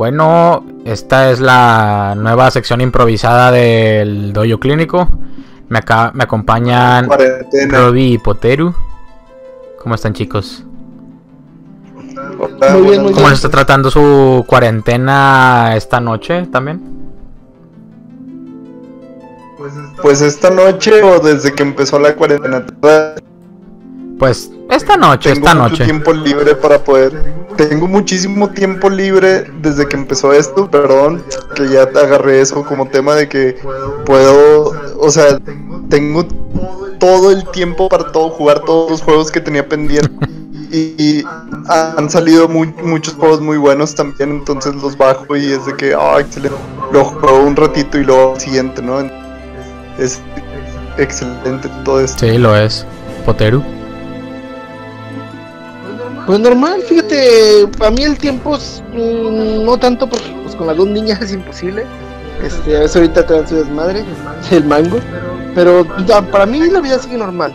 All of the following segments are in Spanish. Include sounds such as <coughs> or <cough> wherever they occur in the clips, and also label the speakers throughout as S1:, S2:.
S1: Bueno, esta es la nueva sección improvisada del doyo clínico. Me, acá, me acompañan. Robbie y Poteru. ¿Cómo están chicos?
S2: Hola,
S3: Muy bien, muy
S1: ¿Cómo se está tratando su cuarentena esta noche también?
S2: Pues esta noche o desde que empezó la cuarentena.
S1: Pues esta noche,
S2: Tengo
S1: esta
S2: mucho
S1: noche.
S2: tiempo libre para poder. Tengo muchísimo tiempo libre desde que empezó esto. Perdón que ya te agarré eso como tema de que puedo. O sea, tengo todo el tiempo para todo jugar todos los juegos que tenía pendiente. Y, y han salido muy- muchos juegos muy buenos también. Entonces los bajo y es de que, ah, excelente. Lo juego un ratito y luego al siguiente, ¿no? Es excelente todo esto.
S1: Sí, lo es. Poteru.
S3: Pues normal, fíjate, a mí el tiempo es, mm, no tanto porque pues con las dos niñas <laughs> es imposible. Este, a veces ahorita traen su desmadre, el mango. Pero ya, para mí la vida sigue normal.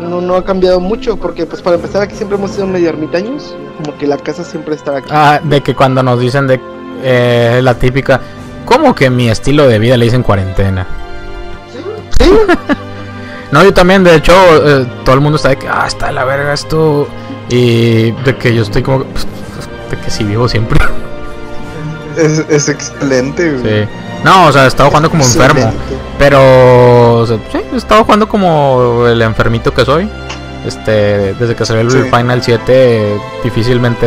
S3: No, no ha cambiado mucho porque pues para empezar aquí siempre hemos sido medio ermitaños. Como que la casa siempre está aquí.
S1: Ah, de que cuando nos dicen de eh, la típica, ¿cómo que mi estilo de vida le dicen cuarentena?
S3: Sí, <laughs>
S1: No, yo también, de hecho, eh, todo el mundo está de que, ah, está de la verga esto. Y de que yo estoy como, pues, de que sí vivo siempre.
S2: Es, es excelente, güey.
S1: Sí. No, o sea, he estado jugando como enfermo. Pero, o sea, sí, he estado jugando como el enfermito que soy. Este, desde que salió el
S2: Sí.
S1: Final 7, difícilmente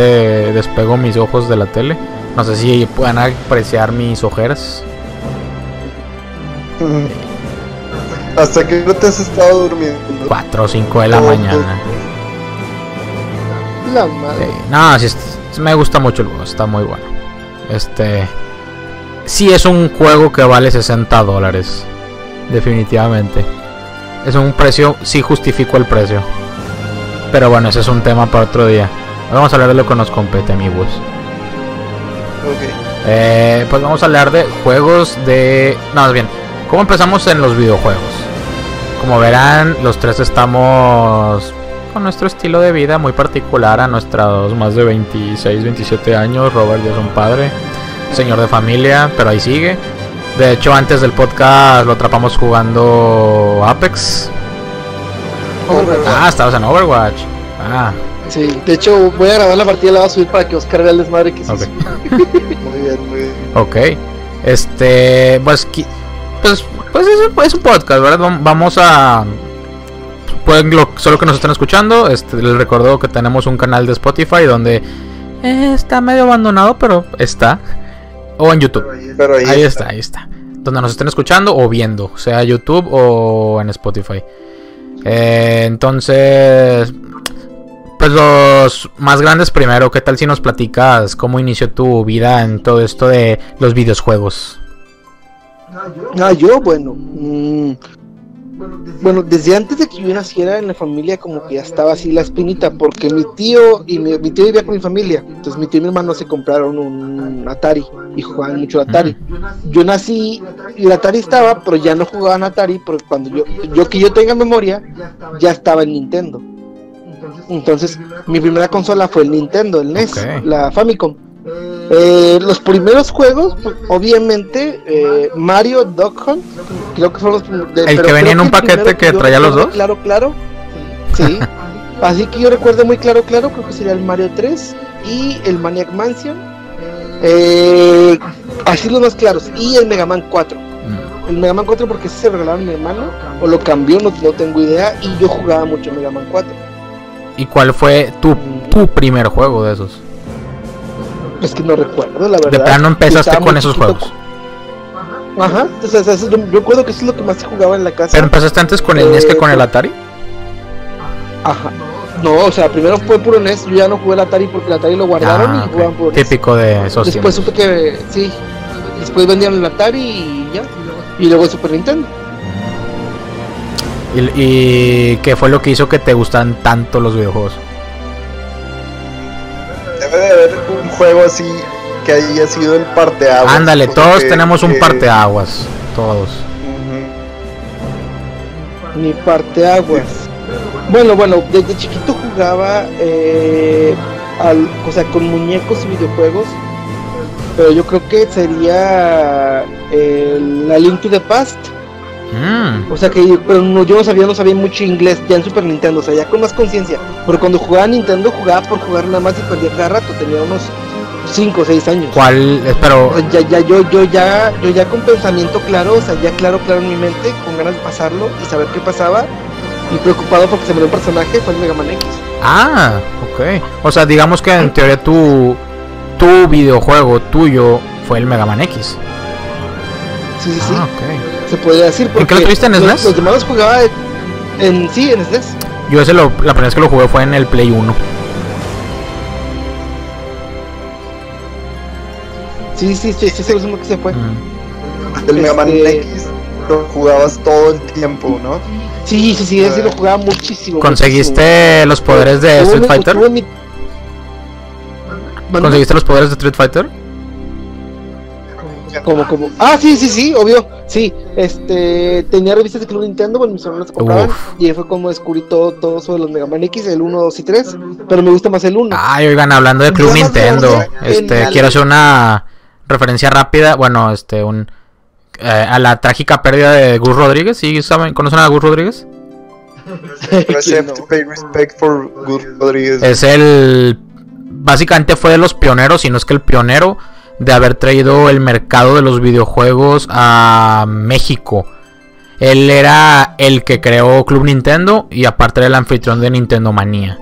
S1: despego mis ojos de la tele. No sé si puedan apreciar mis ojeras. <laughs>
S2: Hasta que no te has estado durmiendo.
S1: 4 o 5 de la mañana.
S3: La madre.
S1: Sí, No, sí, es- me gusta mucho el juego, está muy bueno. Este. Sí, es un juego que vale 60 dólares. Definitivamente. Es un precio, sí justifico el precio. Pero bueno, ese es un tema para otro día. Vamos a hablar de lo que nos compete, amigos.
S2: Ok.
S1: Eh, pues vamos a hablar de juegos de. No, más bien, ¿cómo empezamos en los videojuegos? Como verán, los tres estamos con nuestro estilo de vida muy particular a nuestros más de 26, 27 años. Robert ya es un padre, señor de familia, pero ahí sigue. De hecho, antes del podcast lo atrapamos jugando Apex.
S3: Overwatch.
S1: Ah, estabas en Overwatch. Ah,
S3: Sí, de hecho voy a grabar la partida y la voy a subir para que Oscar vea el desmadre que se
S1: ok.
S3: hizo. <laughs>
S2: Muy bien, muy bien.
S1: Ok. Este, pues, pues, pues es, un- es un podcast, ¿verdad? Vam- Vamos a... Pueden, lo- solo que nos están escuchando, este, les recuerdo que tenemos un canal de Spotify donde eh, está medio abandonado, pero está. O en YouTube.
S2: Pero ahí,
S1: Ahí está, ahí está. Donde nos estén escuchando o viendo, sea YouTube o en Spotify. Eh, entonces, pues los más grandes primero, ¿qué tal si nos platicas cómo inició tu vida en todo esto de los videojuegos?
S3: Ah, yo, bueno. mm, bueno, desde antes de que yo naciera en la familia, como que ya estaba así la espinita, porque mi tío y mi, mi tío vivía con mi familia. Entonces, mi tío y mi hermano se compraron un Atari y jugaban mucho Atari. Yo nací y el Atari estaba, pero ya no jugaban Atari, porque cuando yo, yo que yo tenga memoria, ya estaba en Nintendo. Entonces, mi primera consola fue el Nintendo, el NES, la Famicom. Eh, los primeros juegos, pues, obviamente, eh, Mario, Duck Hunt, creo que fueron los de-
S1: ¿El que venía en un paquete que traía los dos?
S3: Claro, claro. Sí. Así que yo recuerdo muy claro, claro, creo que sería el Mario 3 y el Maniac Mansion. Eh, así los más claros. Y el Mega Man 4.
S1: Mm,
S3: El Mega Man 4 porque se regalaron mi hermano o lo cambió, no, no tengo idea. Y yo jugaba mucho Mega Man 4.
S1: ¿Y cuál fue tu, tu primer juego de esos?
S3: Es que no recuerdo, la verdad.
S1: De plano empezaste con esos juegos.
S3: Ajá, entonces eso- yo recuerdo que eso es lo que más se jugaba en la casa.
S1: ¿Pero empezaste antes con el NES que con el Atari?
S3: Ajá. No, o sea, primero fue puro NES, yo ya no jugué el Atari porque el Atari lo guardaron
S1: Ah,
S3: y jugaban puro NES.
S1: Típico de esos
S3: Después supe que, sí, después vendían el Atari y ya. Y luego el Super Nintendo.
S1: ¿Y, y qué fue lo que hizo que te gustan tanto los videojuegos?
S2: Debe de haber un juego así que haya sido el parteaguas.
S1: Ándale, todos tenemos un
S2: que-
S1: parteaguas. Todos.
S2: Ujú.
S3: Mi parte aguas. Bueno, bueno, desde chiquito jugaba, eh, al, o sea, con muñecos y videojuegos. pero yo creo que sería el, la Link to the Past.
S1: Mm.
S3: O sea que pero no, yo no sabía, no sabía mucho inglés ya en Super Nintendo, o sea, ya con más conciencia. Pero cuando jugaba a Nintendo jugaba por jugar nada más y perdía cada rato, tenía unos 5 o 6 años.
S1: ¿Cuál? Espero.
S3: O sea, ya, ya, yo, yo ya, yo ya con pensamiento claro, o sea, ya claro, claro en mi mente, con ganas de pasarlo y saber qué pasaba. Y preocupado porque se me dio un personaje, fue el Mega Man X.
S1: Ah, ok. O sea, digamos que en teoría tu, tu videojuego tuyo fue el Mega Man X.
S3: Sí, sí, sí.
S1: Ah.
S3: Se podría decir.
S1: ¿En qué lo
S3: porque
S1: tuviste, en
S3: los,
S1: SNES?
S3: Los demás los jugaba en, en- sí, en E SNES.
S1: Yo ese lo, la primera vez que lo jugué fue en el Play 1.
S3: Sí, sí, sí, sí, sí, es uno que se fue.
S1: Mm.
S2: El Mega Man
S3: Este-
S2: X lo jugabas todo el tiempo, ¿no?
S3: Sí, sí, sí, ese lo jugaba muchísimo.
S1: ¿Conseguiste los poderes de. Street Fighter? ¿Conseguiste los poderes de Street Fighter?
S3: Como, como. Ah, sí, sí, sí, obvio. Sí, este. Tenía revistas de Club Nintendo, bueno, mis hermanos compraban.
S1: Uf.
S3: Y ahí fue como descubrí todo, todo sobre los Mega Man X, el 1, 2 y 3. Pero me gusta más el 1.
S1: Ay, oigan, hablando de Club Nintendo, este, quiero hacer una referencia rápida, bueno, este, un eh, a la trágica pérdida de Gus Rodríguez, ¿sí saben, conocen a Gus Rodríguez. Es el básicamente fue de los pioneros, si no es que el pionero de haber traído el mercado de los videojuegos a México. Él era el que creó Club Nintendo y aparte era el anfitrión de Nintendo Manía.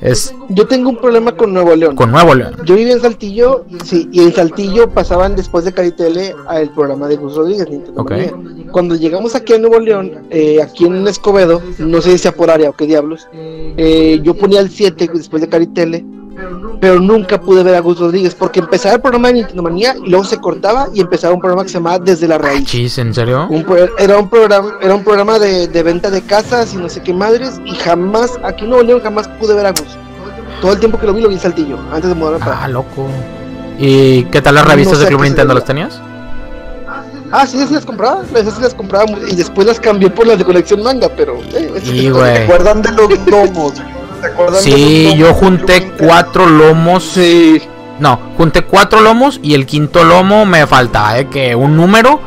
S1: Es
S3: Yo tengo un problema con Nuevo León.
S1: con Nuevo León.
S3: Yo vivía en Saltillo, sí, y en Saltillo pasaban después de Caritele al programa de Gus Rodríguez, Nintendo. Manía. Cuando llegamos aquí a Nuevo León, eh, aquí en Escobedo, no sé si sea por área o qué diablos, eh, yo ponía el 7 después de Caritele, pero nunca pude ver a Gus Rodríguez, porque empezaba el programa de Nintendo Manía y luego se cortaba y empezaba un programa que se llamaba Desde la Raíz.
S1: Chis, ¿en serio?
S3: Un era un programa era un programa de, de venta de casas y no sé qué madres y jamás aquí Nuevo León jamás pude ver a Gus todo el tiempo que lo vi lo vi en Saltillo antes de mudarme para
S1: Ah, loco. ¿Y qué tal las
S3: No
S1: revistas
S3: sé
S1: de Club Nintendo? ¿Las tenías?
S3: Ah, sí, sí las compraba, esas sí las compraba y después las cambié por las de colección manga, pero... Eh,
S1: Y,
S3: sí-
S1: güey.
S2: ¿Se acuerdan de los <laughs> lomos? ¿Se acuerdan de
S1: Sí, yo junté cuatro lomos.
S3: Sí,
S1: No, junté cuatro lomos y el quinto lomo me faltaba de que un número.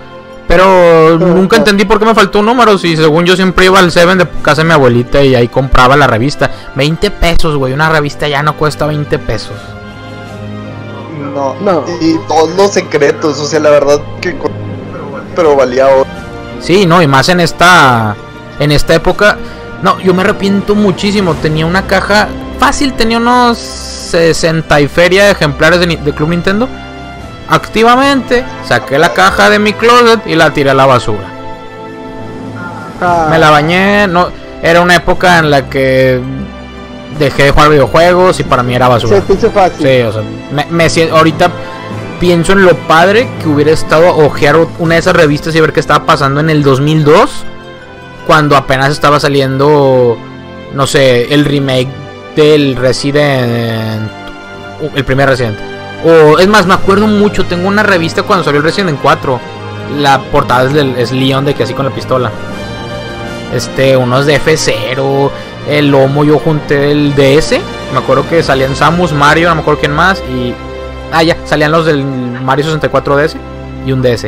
S1: Pero nunca entendí por qué me faltó un número. Si según yo siempre iba al Seven de casa de mi abuelita y ahí compraba la revista. 20 pesos, güey. Una revista ya no cuesta 20 pesos.
S2: No,
S3: No.
S2: Y todos los secretos, o sea, la verdad que... Pero valía oro.
S1: Sí, no, y más en esta. En esta época. No, yo me arrepiento muchísimo. Tenía una caja. Fácil, tenía unos 60 y feria de ejemplares de, Club Nintendo. Activamente saqué la caja de mi closet y la tiré a la basura. Me la bañé, no, era una época en la que dejé de jugar videojuegos y para mí era basura.
S3: se hizo fácil.
S1: Sí, o sea, me, me sien- ahorita pienso en lo padre que hubiera estado a ojear una de esas revistas y ver qué estaba pasando en el 2002, cuando apenas estaba saliendo, no sé, el remake del Resident, el primer Resident. O es más, me acuerdo mucho, tengo una revista cuando salió el Resident 4. La portada es, del, Leon de que así con la pistola. Este, unos de F0, el lomo yo junté el DS. Me acuerdo que salían Samus, Mario, no me acuerdo quién más. Y. Ah, ya, salían los del Mario 64 DS y un DS.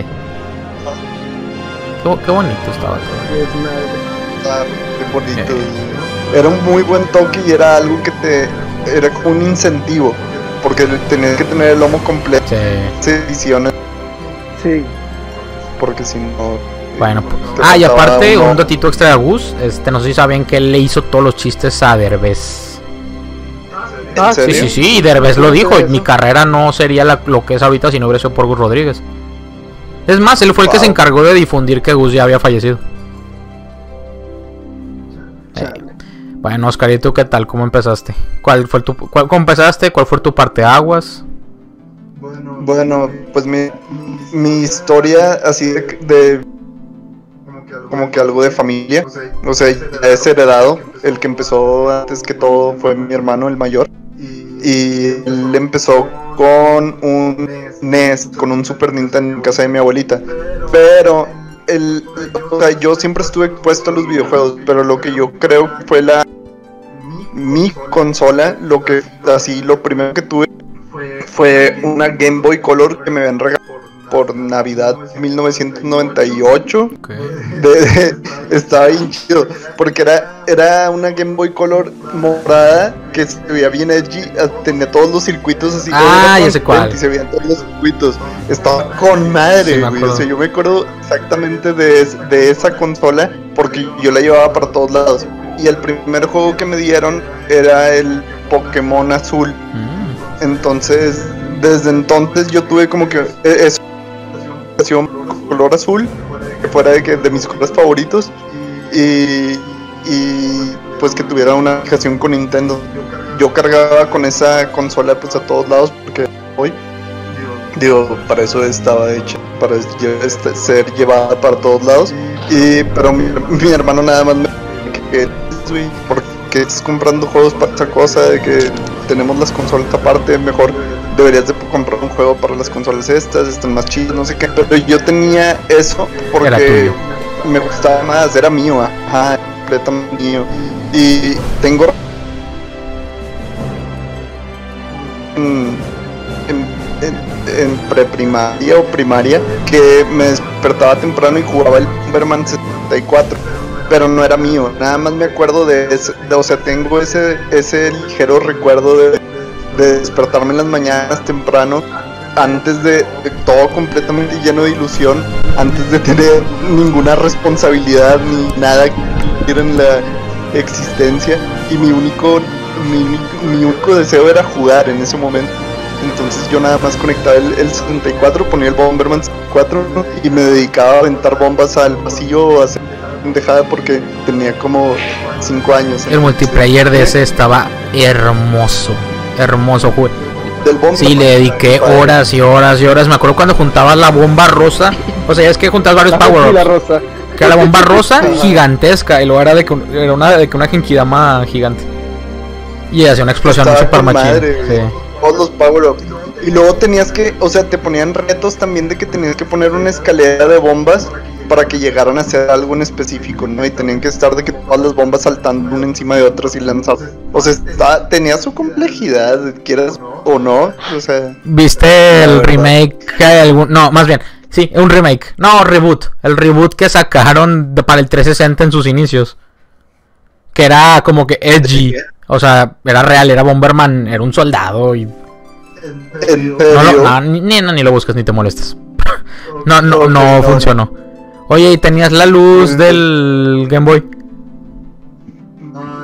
S1: Qué, bo- qué bonito estaba todo.
S3: Es una-
S2: qué bonito. Era un muy buen toque y era algo que te... Era como un incentivo. Porque tenías que tener el lomo completo.
S1: Sí.
S2: ediciones.
S3: Sí.
S2: Porque si no...
S1: Bueno, pues. Ah, y aparte,
S2: uno.
S1: un datito extra de Gus. Este, no sé si sabían que él le hizo todos los chistes a Derbez.
S2: ¿En
S3: Ah,
S1: Sí, sí, sí, y Derbez lo
S3: ¿Cómo
S1: dijo. Mi carrera no sería la- lo que es ahorita si no hubiera sido por Gus Rodríguez. Es más, él fue el que se encargó de difundir que Gus ya había fallecido.
S3: Chale.
S1: Bueno, Oscarito, ¿qué tal? ¿Cómo empezaste? ¿Cuál fue tu, cuál, ¿Cómo empezaste? ¿Cuál fue tu parte aguas?
S2: Bueno, pues mi, mi historia así de, de- como que algo de familia, o sea, ya es heredado, el que empezó antes que todo fue mi hermano el mayor y él empezó con un NES, con un Super Nintendo en casa de mi abuelita, pero el, o sea, yo siempre estuve expuesto a los videojuegos, pero lo que yo creo fue la mi consola, lo que así lo primero que tuve fue una Game Boy Color que me habían regalado por Navidad 1998.
S1: Ok.
S2: De- de- estaba bien chido. Porque era, era una Game Boy Color morada que se veía bien edgy. eh, Tenía todos los circuitos así.
S1: Ah, ya sé cuál.
S2: Y se veían todos los circuitos. Estaba con madre,
S1: Sí, me
S2: güey.
S1: acuerdo.
S2: O sea, yo me acuerdo exactamente de, es- de esa consola. Porque yo la llevaba para todos lados. Y el primer juego que me dieron era el Pokémon Azul.
S1: Mm.
S2: Entonces, desde entonces yo tuve como que e- versión color azul, que fuera de, que, de mis colores favoritos, y, y pues que tuviera una fijación con Nintendo. Yo cargaba con esa consola pues a todos lados porque hoy, digo, para eso estaba hecha, para este, ser llevada para todos lados. Y, pero mi, mi hermano nada más me que, güey, ¿por qué estás comprando juegos para esa cosa de que tenemos las consolas aparte? Mejor deberías de comprar un juego para las consolas estas, están más chidas, no sé qué. Pero yo tenía eso porque me gustaba más, era mío, ajá, completamente mío. Y tengo en, en, en- en preprimaria o primaria que me despertaba temprano y jugaba el Bomberman 64 pero no era mío nada más me acuerdo de, ese, de- o sea tengo ese ese ligero recuerdo de, de despertarme en las mañanas temprano antes de, de todo completamente lleno de ilusión antes de tener ninguna responsabilidad ni nada que en la existencia y mi único mi, mi- mi único deseo era jugar en ese momento entonces yo nada más conectaba el, el 64, ponía el Bomberman 64 y me dedicaba a aventar bombas al pasillo o a hacer pendejada porque tenía como 5 años.
S1: El multiplayer de ese estaba hermoso. Hermoso juego. Sí, le dediqué horas y horas y horas. Me acuerdo cuando juntabas la bomba rosa. O sea, es que juntabas varios <laughs>
S3: La
S1: power
S3: la
S1: ups.
S3: rosa.
S1: Que era la bomba rosa <laughs> gigantesca. Y luego era de que un- era una, de que una genkidama gigante. Y hacía una explosión
S2: Estaba
S1: super machín. Sí.
S2: Todos los power ups. Y luego tenías que, o sea, te ponían retos también de que tenías que poner una escalera de bombas para que llegaran a hacer algo en específico, ¿no? Y tenían que estar de que todas las bombas saltando una encima de otras y lanzar. O sea, está- tenía su complejidad, quieras o no. O sea,
S1: ¿Viste el remake? que hay algún- No, más bien. Sí, un remake. No, reboot. El reboot que sacaron de- para el 360 en sus inicios. Que era como que edgy. O sea, era real, era Bomberman, era un soldado y
S2: en
S1: No, no, ni, ni- no, ni lo busques ni te molestes. <laughs> no, no no, funcionó. Oye, ¿y tenías la luz
S2: Mm.
S1: del Game Boy?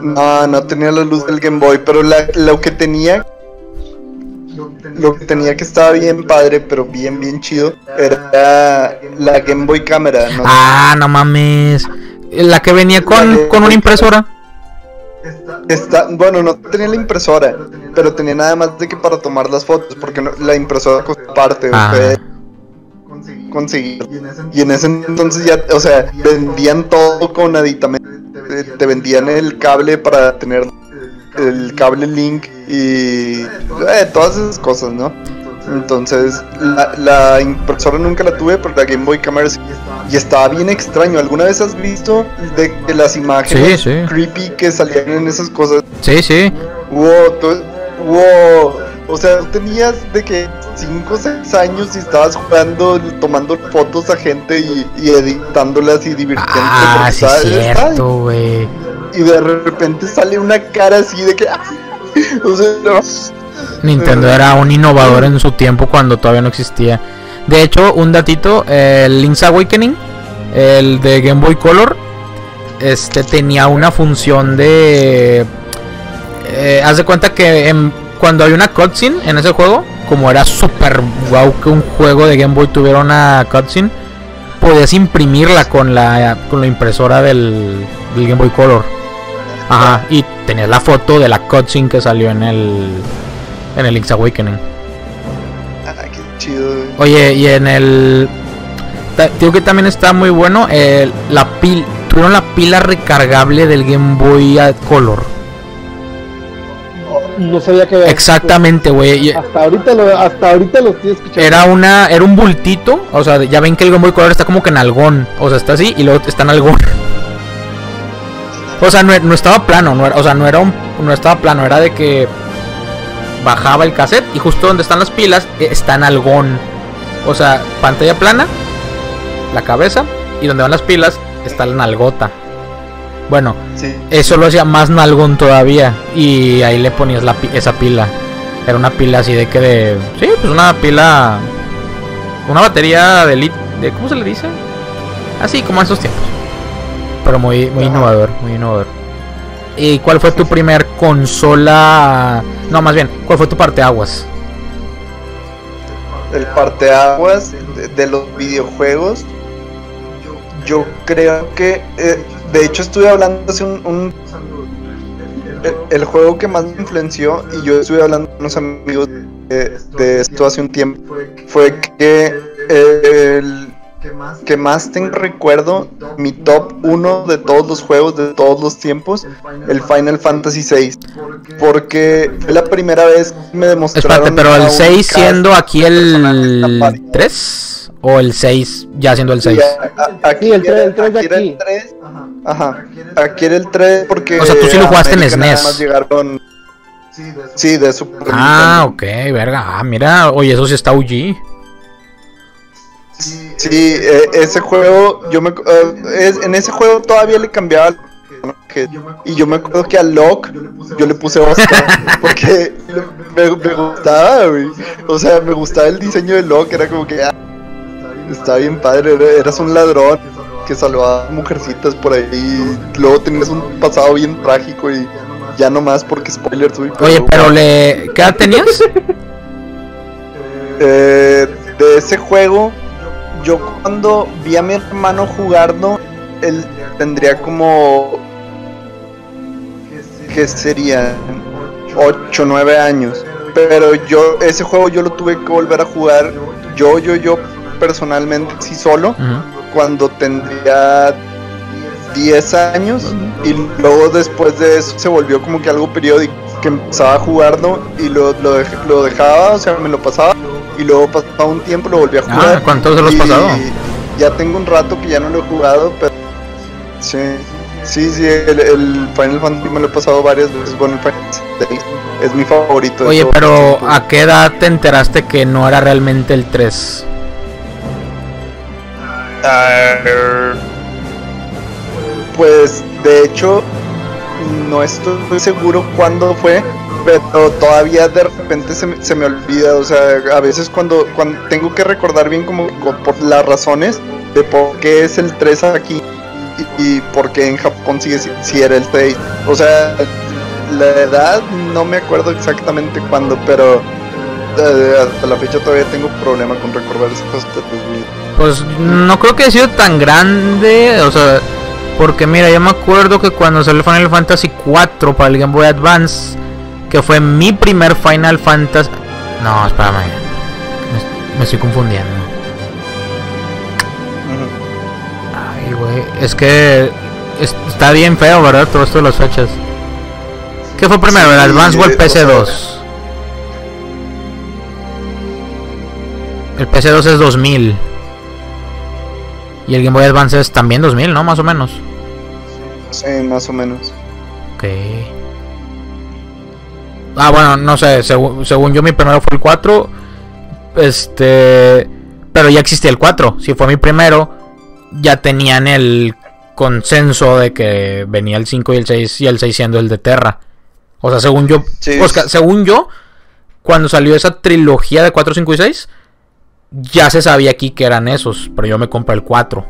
S2: No, no tenía la luz del Game Boy, pero la- lo que tenía, lo que tenía que estaba bien padre, pero bien, bien chido, era la Game Boy Cámara. ¿no?
S1: Ah, no mames. La que venía con, con una impresora.
S2: Está, bueno, no tenía la impresora, pero tenía nada más de que para tomar las fotos, porque no- la impresora costó parte,
S1: Ah.
S2: Conseguir. Y en ese entonces ya, o sea, vendían todo con aditamento. Te, vendían el cable para tener el cable link y eh, todas esas cosas, ¿no? Entonces, la, la impresora nunca la tuve, pero la Game Boy Camera sí. Y estaba bien extraño. ¿Alguna vez has visto de que las imágenes
S1: Sí, sí.
S2: creepy que salían en esas cosas?
S1: Sí, sí.
S2: Wow, tú- wow. O sea, tú tenías de que 5 o 6 años y estabas jugando, tomando fotos a gente y, y editándolas y divirtiéndote.
S1: Ah, sí,
S2: estaba-
S1: cierto, güey.
S2: Y de repente sale una cara así de que. ¡ah! <laughs> O sea, no.
S1: Nintendo era un innovador en su tiempo cuando todavía no existía. De hecho, un datito, el Link's Awakening, el de Game Boy Color, este tenía una función de... eh, haz de cuenta que en- cuando hay una cutscene en ese juego, como era super wow que un juego de Game Boy tuviera una cutscene, podías imprimirla con la, con la impresora del, del Game Boy Color. Ajá, y tenías la foto de la cutscene que salió en el en el Link's Awakening.
S2: Ah, qué chido. güey.
S1: Oye, y en el digo que también está muy bueno la pila tuvieron la pila recargable del Game Boy Color.
S3: No sabía que
S1: Exactamente, güey.
S3: Hasta ahorita lo, hasta ahorita lo estoy escuchando.
S1: Era una era un bultito, o sea, ya ven que el Game Boy Color está como que en algón, o sea, está así y luego está en algón. <laughs> O sea, no, no estaba plano, no era, o sea, no era un no estaba plano, era de que bajaba el cassette y justo donde están las pilas eh, está en algón. O sea, pantalla plana, la cabeza y donde van las pilas está la nalgota. Bueno,
S2: Sí.
S1: eso lo hacía más nalgón todavía y ahí le ponías la, pi- esa pila. Era una pila así de que de... Sí, pues una pila... Una batería de lit... De, ¿Cómo se le dice? Así como en esos tiempos. Pero muy, muy
S2: Ajá.
S1: innovador, muy innovador. ¿Y cuál fue tu primer consola? No, más bien, ¿cuál fue tu parteaguas?
S2: El parteaguas de, de los videojuegos. Yo creo que. eh, de hecho, estuve hablando hace un. un- el, el juego que más me influenció, y yo estuve hablando con unos amigos de, de esto hace un tiempo, fue que el que más tengo recuerdo, mi top 1 de todos los juegos de todos los tiempos, el Final Fantasy VI. Porque fue la primera vez que me demostraron.
S1: Espérate, pero el
S2: un
S1: 6
S2: cast
S1: siendo aquí el
S2: personaje
S1: 3 o el 6 ya siendo el 6.
S2: Sí, a- a- aquí
S3: Sí, el tres-
S2: era-
S3: el tres de
S2: aquí el 3. Ajá. Aquí era el 3 porque.
S1: O sea, tú sí lo jugaste en
S2: América nada
S1: SNES.
S2: llegaron. Sí, de Super
S1: Ah,
S2: Nintendo.
S1: ok, verga. Ah, mira, oye, eso sí está UG.
S2: Sí, eh, ese juego. Yo me, eh, es- en ese juego todavía le cambiaba. personaje, Y yo me acuerdo que a Locke yo le puse Oscar. porque <laughs> me, me gustaba, güey. O sea, me gustaba el diseño de Locke. Era como que. ah, Está bien padre, era- eras un ladrón que salvaba mujercitas por ahí. Y luego tenías un pasado bien trágico y ya no más porque spoilers, uy,
S1: Oye, pero le. ¿Qué edad tenías? <laughs>
S2: eh, de ese juego, yo cuando vi a mi hermano jugarlo, él tendría como. que sería? 8 9 años. Pero yo, ese juego yo lo tuve que volver a jugar. Yo, yo, yo personalmente, sí solo. Cuando tendría 10 años y luego después de eso se volvió como que algo periódico que empezaba a jugarlo y lo, lo, dej- lo dejaba, o sea, me lo pasaba y luego pasaba un tiempo lo volví a jugar.
S1: Ah, ¿cuántos se los pasado?
S2: Ya tengo un rato que ya no lo he jugado, pero sí, sí, sí, el, el Final Fantasy me lo he pasado varias veces, bueno, el Final es mi favorito.
S1: Oye, pero. ¿a qué edad te enteraste que no era realmente el 3?
S2: Pues de hecho no estoy seguro cuándo fue, pero todavía de repente se, me- olvida, o sea, a veces cuando, cuando tengo que recordar bien como co- por las razones de por qué es el 3 aquí y, y por qué en Japón sigue si, si era el 6. O sea, la edad no me acuerdo exactamente cuándo, pero eh, hasta la fecha todavía tengo problema con recordar esas cosas. Pues,
S1: no creo que haya sido tan grande, o sea, porque mira, yo me acuerdo que cuando salió Final Fantasy 4 para el Game Boy Advance, que fue mi primer Final Fantasy... No, espérame, me, me estoy confundiendo. Ay, güey, es que es- está bien feo, ¿verdad? Todo esto de las fechas. ¿Qué fue primero, el Advance o el
S2: eh, o sea-
S1: PC2? El PC2 es 2000. Y el Game Boy Advance es también 2000, ¿no? Más o menos.
S2: Sí, más o menos.
S1: Ok. Ah, bueno, no sé. Según, según yo, mi primero fue el 4. Este. Pero ya existía el 4. Si fue mi primero, ya tenían el consenso de que venía el 5 y el 6 y el 6 siendo el de Terra. O sea, según yo.
S2: Sí.
S1: Oscar, según yo, cuando salió esa trilogía de 4, 5 y 6, ya se sabía aquí que eran esos. Pero yo me compré el 4.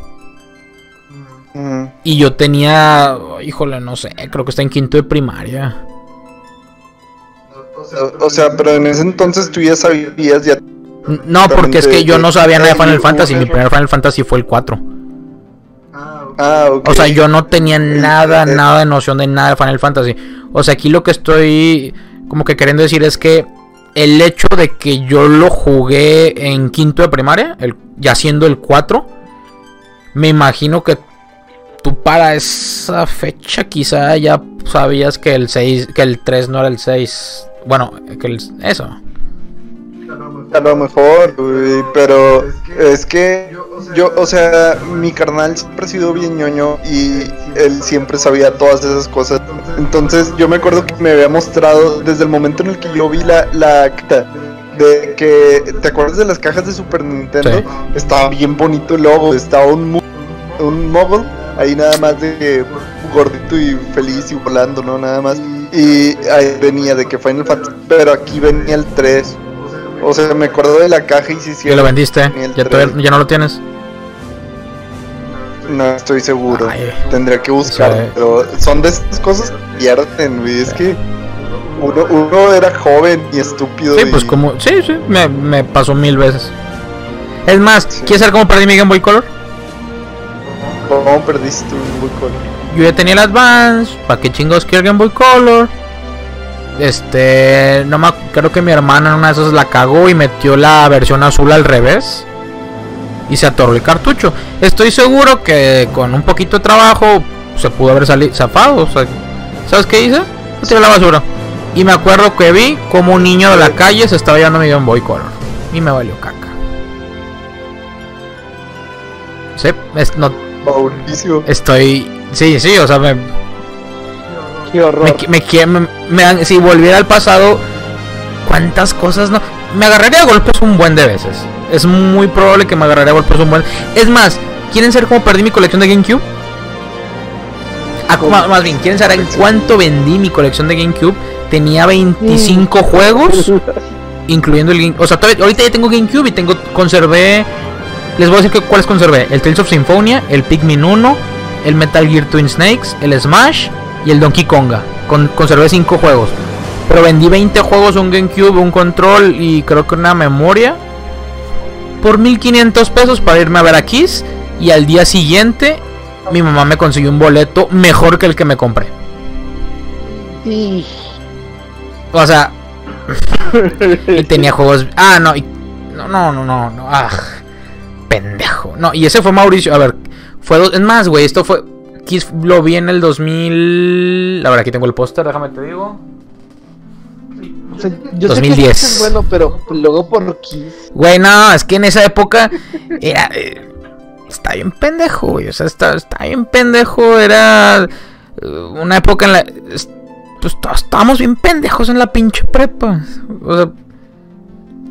S2: Ujú.
S1: Y yo tenía, híjole, no sé, creo que está en quinto de primaria.
S2: O, o sea, pero en ese entonces tú ya sabías ya.
S1: No, porque es que yo no sabía nada de Final Fantasy. Mi primer Final Fantasy fue el 4.
S2: Ah, ok.
S1: O sea, yo no tenía nada, nada de noción de nada de Final Fantasy. O sea, aquí lo que estoy como que queriendo decir es que el hecho de que yo lo jugué en quinto de primaria, ya siendo el 4, me imagino que tú para esa fecha quizá ya sabías que el 6, que el 3 no era el 6. Bueno, que el, eso.
S2: A lo mejor, güey, pero es que yo, o sea, mi carnal siempre ha sido bien ñoño y él siempre sabía todas esas cosas. Entonces yo me acuerdo que me había mostrado desde el momento en el que yo vi la, la acta de que, ¿te acuerdas de las cajas de Super Nintendo?
S1: Sí.
S2: Estaba bien bonito el logo, estaba un, mu- un mogul ahí nada más de gordito y feliz y volando, ¿no? Nada más. Y ahí venía de que Final Fantasy, pero aquí venía el 3. O sea, me acuerdo de la caja y si
S1: ¿Ya lo vendiste? ¿Ya, todavía- ya no lo tienes?
S2: No estoy seguro.
S1: Ay.
S2: Tendría que buscar.
S1: Sí.
S2: Pero son de esas cosas que pierden, güey. Es que uno, uno era joven y estúpido.
S1: Sí,
S2: y-
S1: pues como... Sí, sí, me, me pasó mil veces. Es más, ¿quieres saber cómo perdí mi Game Boy Color?
S2: ¿Cómo perdiste tu Game Boy Color?
S1: Yo ya tenía el Advance, ¿para qué chingos quiero el Game Boy Color? Este, no me creo que mi hermana en una de esas la cagó y metió la versión azul al revés y se atoró el cartucho. Estoy seguro que con un poquito de trabajo se pudo haber salido zafado, o sea, ¿sabes qué hice? Lo tiré a la basura. Y me acuerdo que vi como un niño de la calle se estaba llevando mi Game Boy Color y me valió caca. Sí, es- no,
S2: Mauricio.
S1: estoy, sí, sí, o sea, me,
S3: Qué horror.
S1: me, me, si volviera al pasado, ¿cuántas cosas no? Me agarraría a golpes un buen de veces. Es muy probable que me agarraría a golpes un buen. Es más, ¿quieren saber cómo perdí mi colección de GameCube? Ah, más bien, ¿quieren saber en cuánto vendí mi colección de GameCube? Tenía 25 juegos, <laughs> incluyendo el Game- O sea, todavía- ahorita ya tengo GameCube y tengo conservé. Les voy a decir que, cuáles conservé: el Tales of Symphonia, el Pikmin 1, el Metal Gear Twin Snakes, el Smash y el Donkey Konga. Con, conservé 5 juegos. Pero vendí 20 juegos, un GameCube, un control y creo que una memoria. Por 1500 pesos para irme a ver a Kiss. Y al día siguiente, mi mamá me consiguió un boleto mejor que el que me compré.
S3: Y
S1: O sea, <laughs> y tenía juegos. Ah, no, y- no, no, no, no, no, ah, pendejo. No, y ese fue Mauricio. A ver, fue dos. Es más, güey, esto fue. Kiss lo vi en el 2000. A ver, aquí tengo el póster, déjame te digo.
S3: o sea, yo
S1: 2010.
S3: sé que es bueno, pero luego por Kiss.
S1: Güey, no, es que en esa época <laughs> era. eh, está bien pendejo, güey. O sea, está, está bien pendejo. Era eh, una época en la. es- Pues estábamos bien pendejos en la pinche prepa. O sea,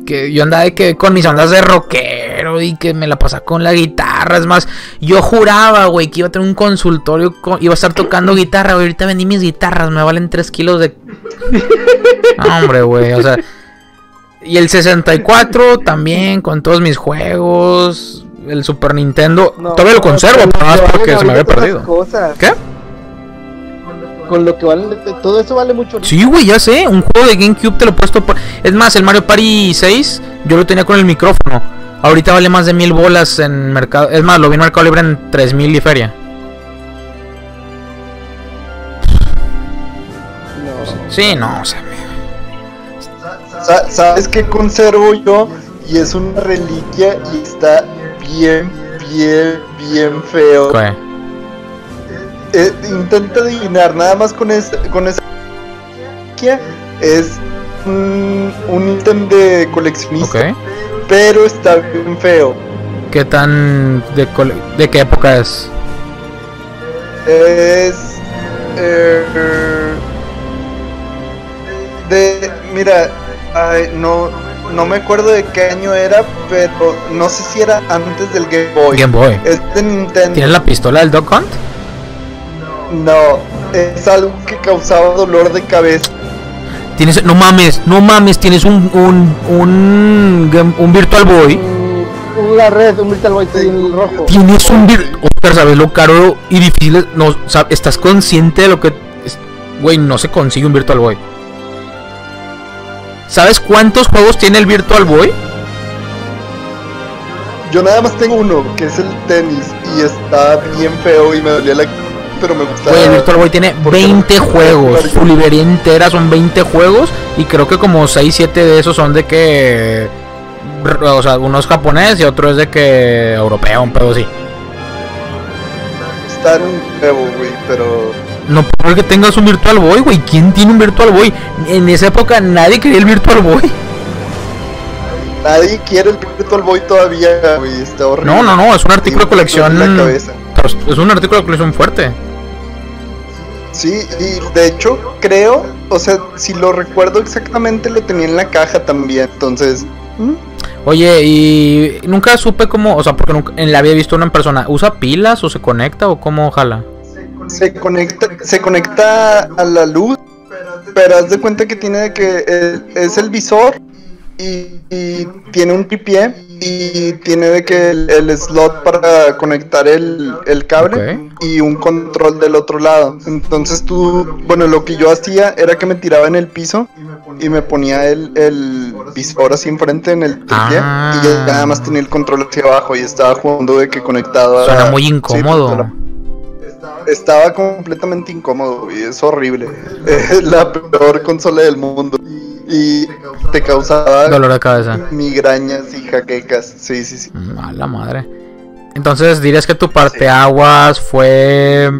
S1: que yo andaba de que con mis ondas de rockero y que me la pasaba con la guitarra. Es más, yo juraba, güey, que iba a tener un consultorio. con- iba a estar tocando guitarra, güey. Ahorita vendí mis guitarras, me valen 3 kilos de. No, hombre, güey, o sea. Y el 64 también, con todos mis juegos. El Super Nintendo.
S3: No,
S1: todavía lo conservo, pero más
S3: que
S1: porque se me había perdido.
S3: Cosas.
S1: ¿Qué?
S3: Con lo que vale, todo eso vale mucho.
S1: Sí, güey, ya sé. Un juego de GameCube te lo he puesto. por- Es más, el Mario Party 6, yo lo tenía con el micrófono. Ahorita vale más de mil bolas en mercado. Es más, lo vi en Mercado Libre en 3000 y feria.
S3: No.
S1: Sí, no, o sea.
S2: Sa- ¿Sabes qué conservo yo? Y es una reliquia y está bien, bien, bien feo.
S1: ¿qué?
S2: Eh, intenta adivinar, nada más con esa, con esa es un, un ítem de coleccionista, pero está bien feo.
S1: ¿Qué tan. De, cole- de qué época es?
S2: Es. eh, de. Mira, ay, no, no me acuerdo de qué año era, pero no sé si era antes del Game Boy.
S1: Game Boy.
S2: Es de Nintendo.
S1: ¿Tienes la pistola del Dog Hunt?
S2: No, es algo que causaba dolor de cabeza.
S1: Tienes. No mames, no mames, tienes un. Un. Un, un Virtual Boy.
S3: Un- Una red, un Virtual Boy en rojo.
S1: Tienes un vir... Oscar, ¿sabes lo caro y difícil es? No, sab- ¿Estás consciente de lo que... es- Güey, no se consigue un Virtual Boy. ¿Sabes cuántos juegos tiene el Virtual Boy?
S2: Yo nada más tengo uno, que es el tenis, y está bien feo y me dolía la pero me gustaba.
S1: Güey, el Virtual Boy tiene
S2: porque
S1: 20
S2: no-
S1: juegos. Su librería entera son 20 juegos. Y creo que como 6, 7 de esos son de que... O sea, uno es japonés y otro es de que... Europeo, un pedo así.
S2: Está en un nuevo, güey, pero.
S1: No puedo que tengas un Virtual Boy, güey. ¿Quién tiene un Virtual Boy? En esa época nadie quería el Virtual Boy.
S2: nadie quiere el Virtual Boy todavía, güey. Está horrible.
S1: No, no, no, es un artículo de colección.
S2: en la cabeza.
S1: pero es un artículo de colección fuerte.
S2: Sí, y de hecho creo, o sea, si lo recuerdo exactamente, lo tenía en la caja también. Entonces.
S1: Oye, y nunca supe cómo, o sea, porque nunca, en la había visto una en persona. ¿Usa pilas o se conecta o cómo jala?
S2: se conecta, se conecta a la luz, pero haz de cuenta que tiene que el- es el visor y, y tiene un tripié y tiene de que el, el slot para conectar el, el cable y un control del otro lado. Entonces tú, bueno, lo que yo hacía era que me tiraba en el piso y me ponía el, el visor así enfrente en el tripié
S1: Ah.
S2: y ya nada más tenía el control hacia abajo y estaba jugando de que conectado a-
S1: Suena muy incómodo.
S2: estaba completamente incómodo y es horrible. <laughs> Es la peor consola del mundo. Y te causaba
S1: Dolor de cabeza.
S2: migrañas y jaquecas. Sí, sí, sí.
S1: Mm, A la madre. Entonces dirías que tu parteaguas fue.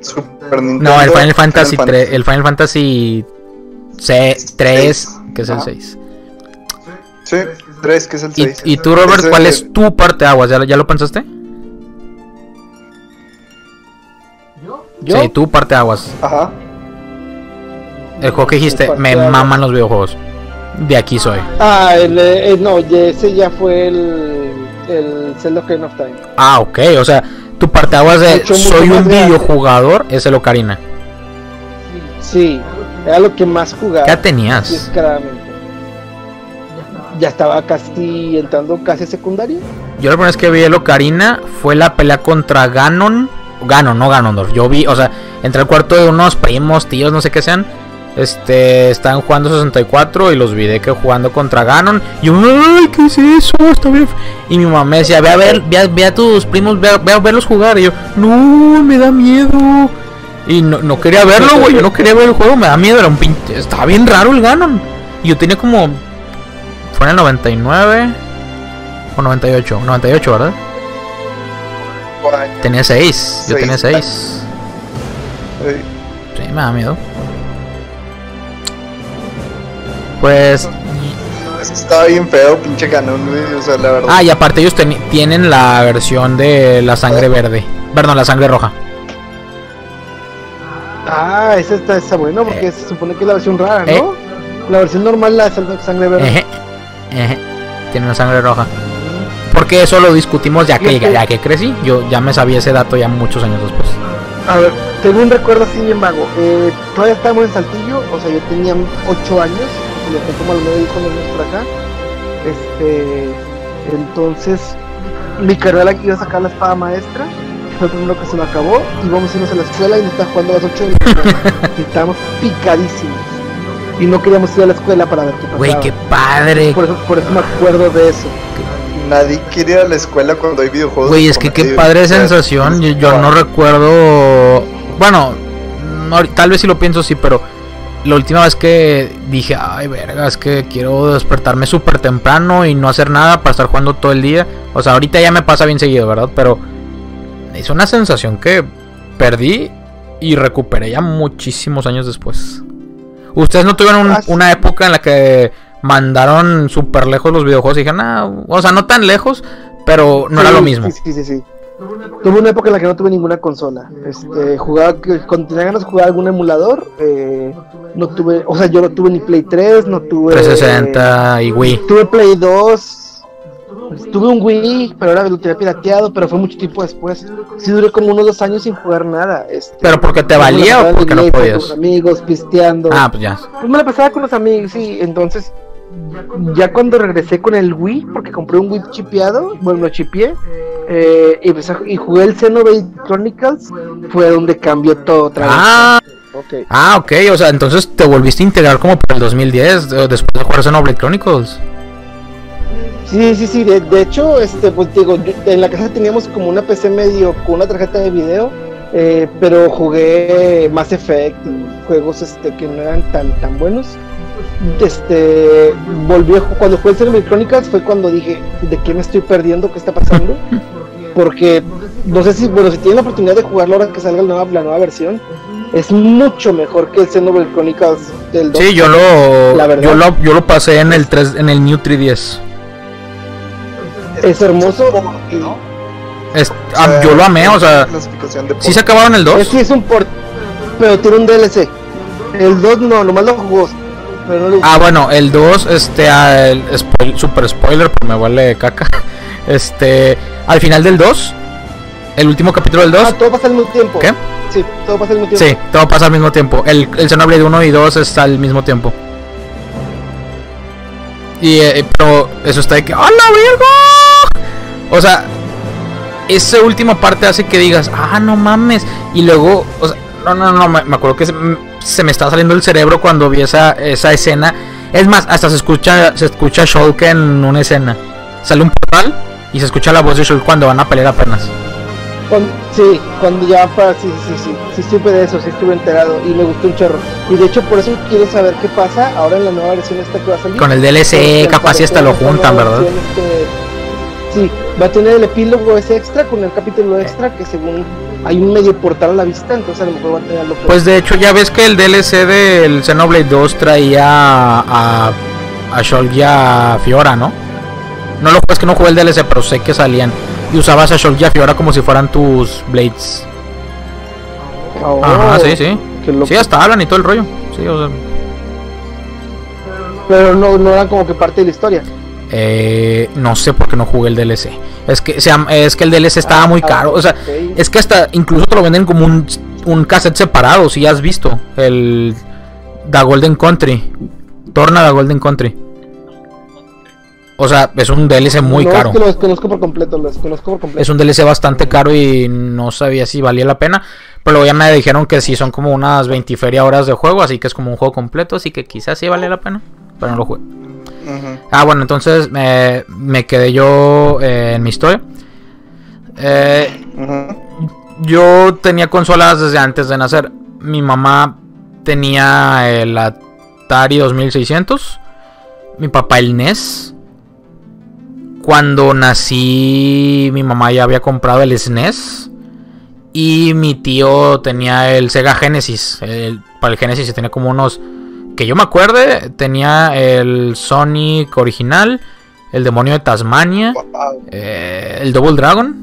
S2: Super Nintendo.
S1: No, el Final Fantasy
S2: Final
S1: 3, el Final Fantasy C- 3, que es el
S2: Ajá.
S1: 6.
S2: Sí, 3, que es el
S1: Y,
S2: 6.
S1: y tú, Robert, ¿cuál es tu parteaguas? ¿Ya, ¿Ya lo pensaste?
S3: ¿Yo?
S1: Sí, tu parteaguas.
S2: Ajá.
S1: El juego que dijiste, me maman los videojuegos. De aquí soy.
S3: Ah, el, eh, eh, no, ese ya fue el, el Zelda Ocarina of Time.
S1: Ah, ok. O sea, tu parteaguas de
S3: Mucho, mucho
S1: soy un videojugador es el Ocarina.
S3: Sí, era lo que más jugaba.
S1: ¿Qué tenías?
S3: Ya estaba casi entrando casi secundaria.
S1: Yo la primera vez que vi el Ocarina fue la pelea contra Ganon. Ganon, no Ganondorf. Yo vi, o sea, entré al cuarto de unos primos, tíos, no sé qué sean. Este, estaban jugando 64 y los vi que jugando contra Ganon. Y yo, ay, ¿qué es eso? Está bien. f-". Y mi mamá me decía, ve a ver, ve a, ve a tus primos, ve a, ve a verlos jugar. Y yo, no, me da miedo. Y no, no quería verlo, güey. Yo no quería ver el juego, me da miedo. Era un pinche. Estaba bien raro el Ganon. Y yo tenía como. Fue en el 99 o 98. 98, ¿verdad? Tenía 6. Yo tenía 6.
S2: Eh,
S1: Sí, me da miedo. Pues.
S2: Estaba bien feo, pinche canon, güey. O sea, la verdad.
S1: Ah, y aparte ellos teni- tienen la versión de la sangre verde. Perdón, la sangre roja.
S3: Ah, esa está, está bueno porque se supone que es la versión rara, ¿no?
S1: Eh.
S3: La versión normal, la sangre verde.
S1: Eje, eje. Tiene una sangre roja. Porque eso lo discutimos ya que, ya que crecí. Yo ya me sabía ese dato ya muchos años después.
S3: A ver, tengo un recuerdo así bien vago. Eh, todavía estábamos en Saltillo, o sea, yo tenía 8 años, ya tengo como a los 9 hijos años por acá. Este, entonces, mi carrera que iba a sacar la espada maestra, fue lo primero que se me acabó, y vamos a irnos a la escuela y nos está jugando a las 8 de la mañana. <laughs> y estábamos picadísimos. Y no queríamos ir a la escuela para ver qué pasaba.
S1: Güey, qué padre.
S3: por, eso, por eso me acuerdo de eso.
S2: Nadie quiere ir a la escuela cuando hay videojuegos.
S1: Güey, es que qué padre sensación. Yo, yo no recuerdo. Bueno, no, tal vez si lo pienso, sí, pero la última vez que dije, ay, verga, es que quiero despertarme súper temprano y no hacer nada para estar jugando todo el día. O sea, ahorita ya me pasa bien seguido, ¿verdad? Pero es una sensación que perdí y recuperé ya muchísimos años después. ¿Ustedes no tuvieron un- una época en la que mandaron súper lejos los videojuegos y dijeron, ah, o sea, no tan lejos, pero no era lo mismo?
S3: Sí, sí, sí. Tuve una época en la que no tuve ninguna consola. Este, jugaba, que- cuando tenía ganas de jugar algún emulador, eh, no tuve, o sea, yo no tuve ni Play 3, no tuve...
S1: 360 y Wii.
S3: Tuve Play 2, pues, tuve un Wii, pero ahora lo tenía pirateado, pero fue mucho tiempo después. Sí duré como unos dos años sin jugar nada. Este,
S1: ¿Pero porque te valía o porque no podías?
S3: Con los amigos, pisteando.
S1: Ah, pues ya.
S3: Pues me la pasaba con los amigos, sí. Entonces, ya cuando regresé con el Wii, porque compré un Wii chipeado, bueno, lo chipié, eh, y, a- y jugué el Xenoblade Chronicles, fue donde cambió todo otra vez.
S1: Ah,
S3: Ok.
S1: ah, ok. O sea, entonces te volviste a integrar como por el 2010, eh, después de jugar Xenoblade Chronicles.
S3: Sí, sí, sí. De, de hecho, este, pues digo, yo- en la casa teníamos como una PC medio con una tarjeta de video, eh, pero jugué Mass Effect y juegos este, que no eran tan, tan buenos. Este, ju- cuando jugué el Xenoblade Chronicles fue cuando dije, ¿de qué me estoy perdiendo? ¿Qué está pasando? <laughs> Porque no sé si, bueno, si tienen la oportunidad de jugarlo ahora que salga la nueva, la nueva versión, es mucho mejor que el Xenoblade Chronicles del 2.
S1: Sí, yo lo,
S3: La verdad.
S1: yo lo, yo lo pasé en el 3, en el New 3DS.
S3: Es hermoso. y-
S2: ¿no?
S1: Es- ah, yo lo amé, o sea, ¿sí se acabaron el 2?
S3: Es que es un port, pero tiene un DLC. El 2 no, nomás lo jugó. Pero no lo
S1: Ah, bueno, el 2, este, ah, el spoil- super spoiler, pero me vale caca. Este, al final del 2, el último capítulo del 2,
S3: Ah, todo pasa al mismo tiempo.
S1: ¿qué?
S3: Sí, todo pasa al mismo tiempo.
S1: Sí, todo pasa al mismo tiempo. El, el Xenoblade 1 y 2 está al mismo tiempo. Y, eh, pero eso está de que, ¡Hola, Virgo! O sea, esa última parte hace que digas, ¡ah, no mames! Y luego, o sea, no, no, no, me, me acuerdo que se me estaba saliendo el cerebro cuando vi esa, esa escena. Es más, hasta se escucha, se escucha Shulk en una escena. Sale un portal y se escucha la voz de Shulk cuando van a pelear apenas.
S3: Cuando- sí, cuando ya para, sí, sí, sí, sí, sí supe de eso, sí estuve enterado y me gustó un chorro. Y de hecho por eso quiero saber qué pasa ahora en la nueva versión esta que va a salir.
S1: Con el DLC,
S3: al
S1: capaz y hasta lo juntan, ¿verdad?
S3: este, sí, va a tener el epílogo ese extra con el capítulo extra que según hay un medio portal a la vista, entonces a lo mejor va a tenerlo. por-
S1: Pues de hecho ya ves que el DLC del Xenoblade 2 traía a, a Shulk y a Fiora, ¿no? No lo es que no jugué el DLC, pero sé que salían. Y usabas a Shulk y a Fiora como si fueran tus Blades.
S3: Oh,
S1: Ajá, sí, sí. Sí, hasta hablan y todo el rollo. Sí, o sea.
S3: Pero no, no eran como que parte de la historia.
S1: eh, no sé por qué no jugué el DLC. Es que, se llama- es que el DLC estaba muy
S3: Ah,
S1: caro. O sea, es que hasta incluso te lo venden como un, un cassette separado, si ya has visto. El The Golden Country. Torna The Golden Country. O sea, es un DLC muy
S3: no,
S1: caro.
S3: Es que lo desconozco por completo, lo desconozco por completo.
S1: Es un DLC bastante caro y no sabía si valía la pena. Pero luego ya me dijeron que sí son como unas 20 feria horas de juego, así que es como un juego completo, así que quizás sí valía la pena. Pero no lo jugué. Ah, bueno, entonces me, me quedé yo eh, en mi historia. Eh, yo tenía consolas desde antes de nacer. Mi mamá tenía el Atari 2600. Mi papá el NES. Cuando nací, mi mamá ya había comprado el SNES. Y mi tío tenía el Sega Genesis. El- para el Genesis tenía como unos. Que yo me acuerde, tenía el Sonic original. El demonio de Tasmania. Eh, el Double Dragon.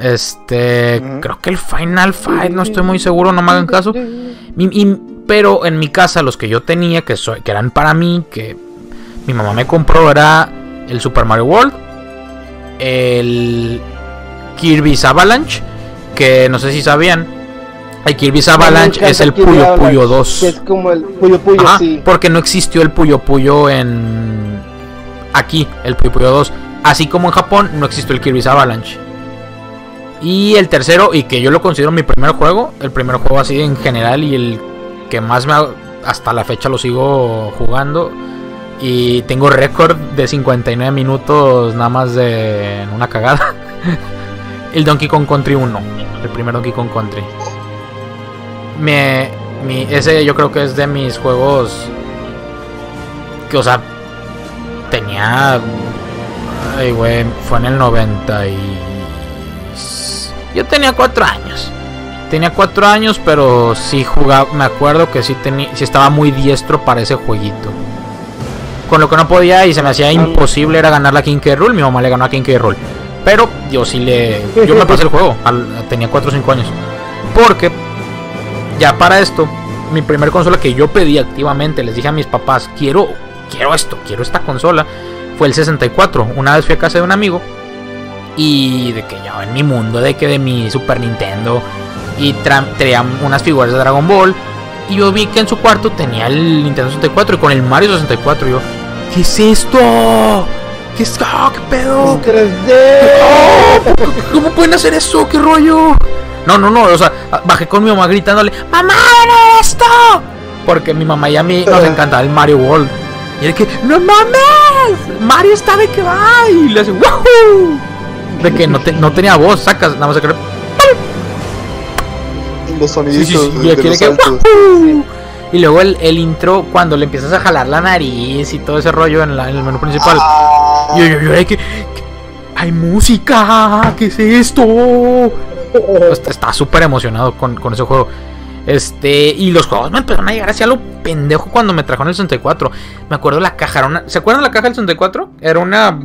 S1: Este. Creo que el Final Fight, no estoy muy seguro, no me hagan caso. Y- y- pero en mi casa, los que yo tenía, que eran para mí, que mi mamá me compró, era el Super Mario World, el Kirby's Avalanche, que no sé si sabían, el Kirby's Avalanche es el
S3: Kirby
S1: Puyo
S3: Avalanche,
S1: Puyo
S3: que
S1: 2.
S3: Es como el Puyo Puyo,
S1: Ajá,
S3: sí.
S1: porque no existió el Puyo Puyo en aquí, el Puyo Puyo 2. Así como en Japón no existió el Kirby's Avalanche. Y el tercero, y que yo lo considero mi primer juego, el primer juego así en general y el que más me ha- hasta la fecha lo sigo jugando. Y tengo récord de 59 minutos nada más de una cagada. <laughs> el Donkey Kong Country 1, el primer Donkey Kong Country. Me, ese yo creo que es de mis juegos que, o sea, tenía. Ay, güey, fue en el 90 y. Yo tenía cuatro años. Tenía cuatro años, pero sí jugaba. Me acuerdo que sí, tenía, sí estaba muy diestro para ese jueguito. Con lo que no podía y se me hacía imposible era ganar la King K. Rool. Mi mamá le ganó a King K. Rool. Pero yo sí le. Yo me pasé el juego. al- tenía 4 o 5 años. Porque ya para esto, mi primer consola que yo pedí activamente, les dije a mis papás, quiero, quiero esto, quiero esta consola, fue el 64. Una vez fui a casa de un amigo y de que yo en mi mundo, de que de mi Super Nintendo y tra- traía unas figuras de Dragon Ball y yo vi que en su cuarto tenía el Nintendo 64 y con el Mario 64 y yo, ¿qué es esto? ¿Qué es? ah, ¿Qué pedo?
S3: En 3D.
S1: ¿Cómo pueden hacer eso? ¿Qué rollo? No, no, no, o sea, bajé con mi mamá gritándole, ¡Mamá, ven esto! Porque mi mamá y a mí nos encantaba el Mario World. Y era que, ¡No mames! Mario está de que va. Y le hace, ¡Woohoo! De que no, te- no tenía voz, sacas, nada más cree.
S2: Los
S1: Sí,
S2: soniditos
S1: sí, sí, y
S2: de,
S1: aquí
S2: de los
S1: que,
S2: saltos.
S1: Y luego el, el intro, cuando le empiezas a jalar la nariz y todo ese rollo en, la- en el menú principal.
S2: Ah,
S1: Yo, yo, yo, de que, que- hay música, ¿qué es esto? Pues, Estaba súper emocionado con, con ese juego. Este, y los juegos me empezaron a llegar hacia lo pendejo cuando me trajeron el 64. Me acuerdo la caja, era una, ¿se acuerdan la caja del 64? Era una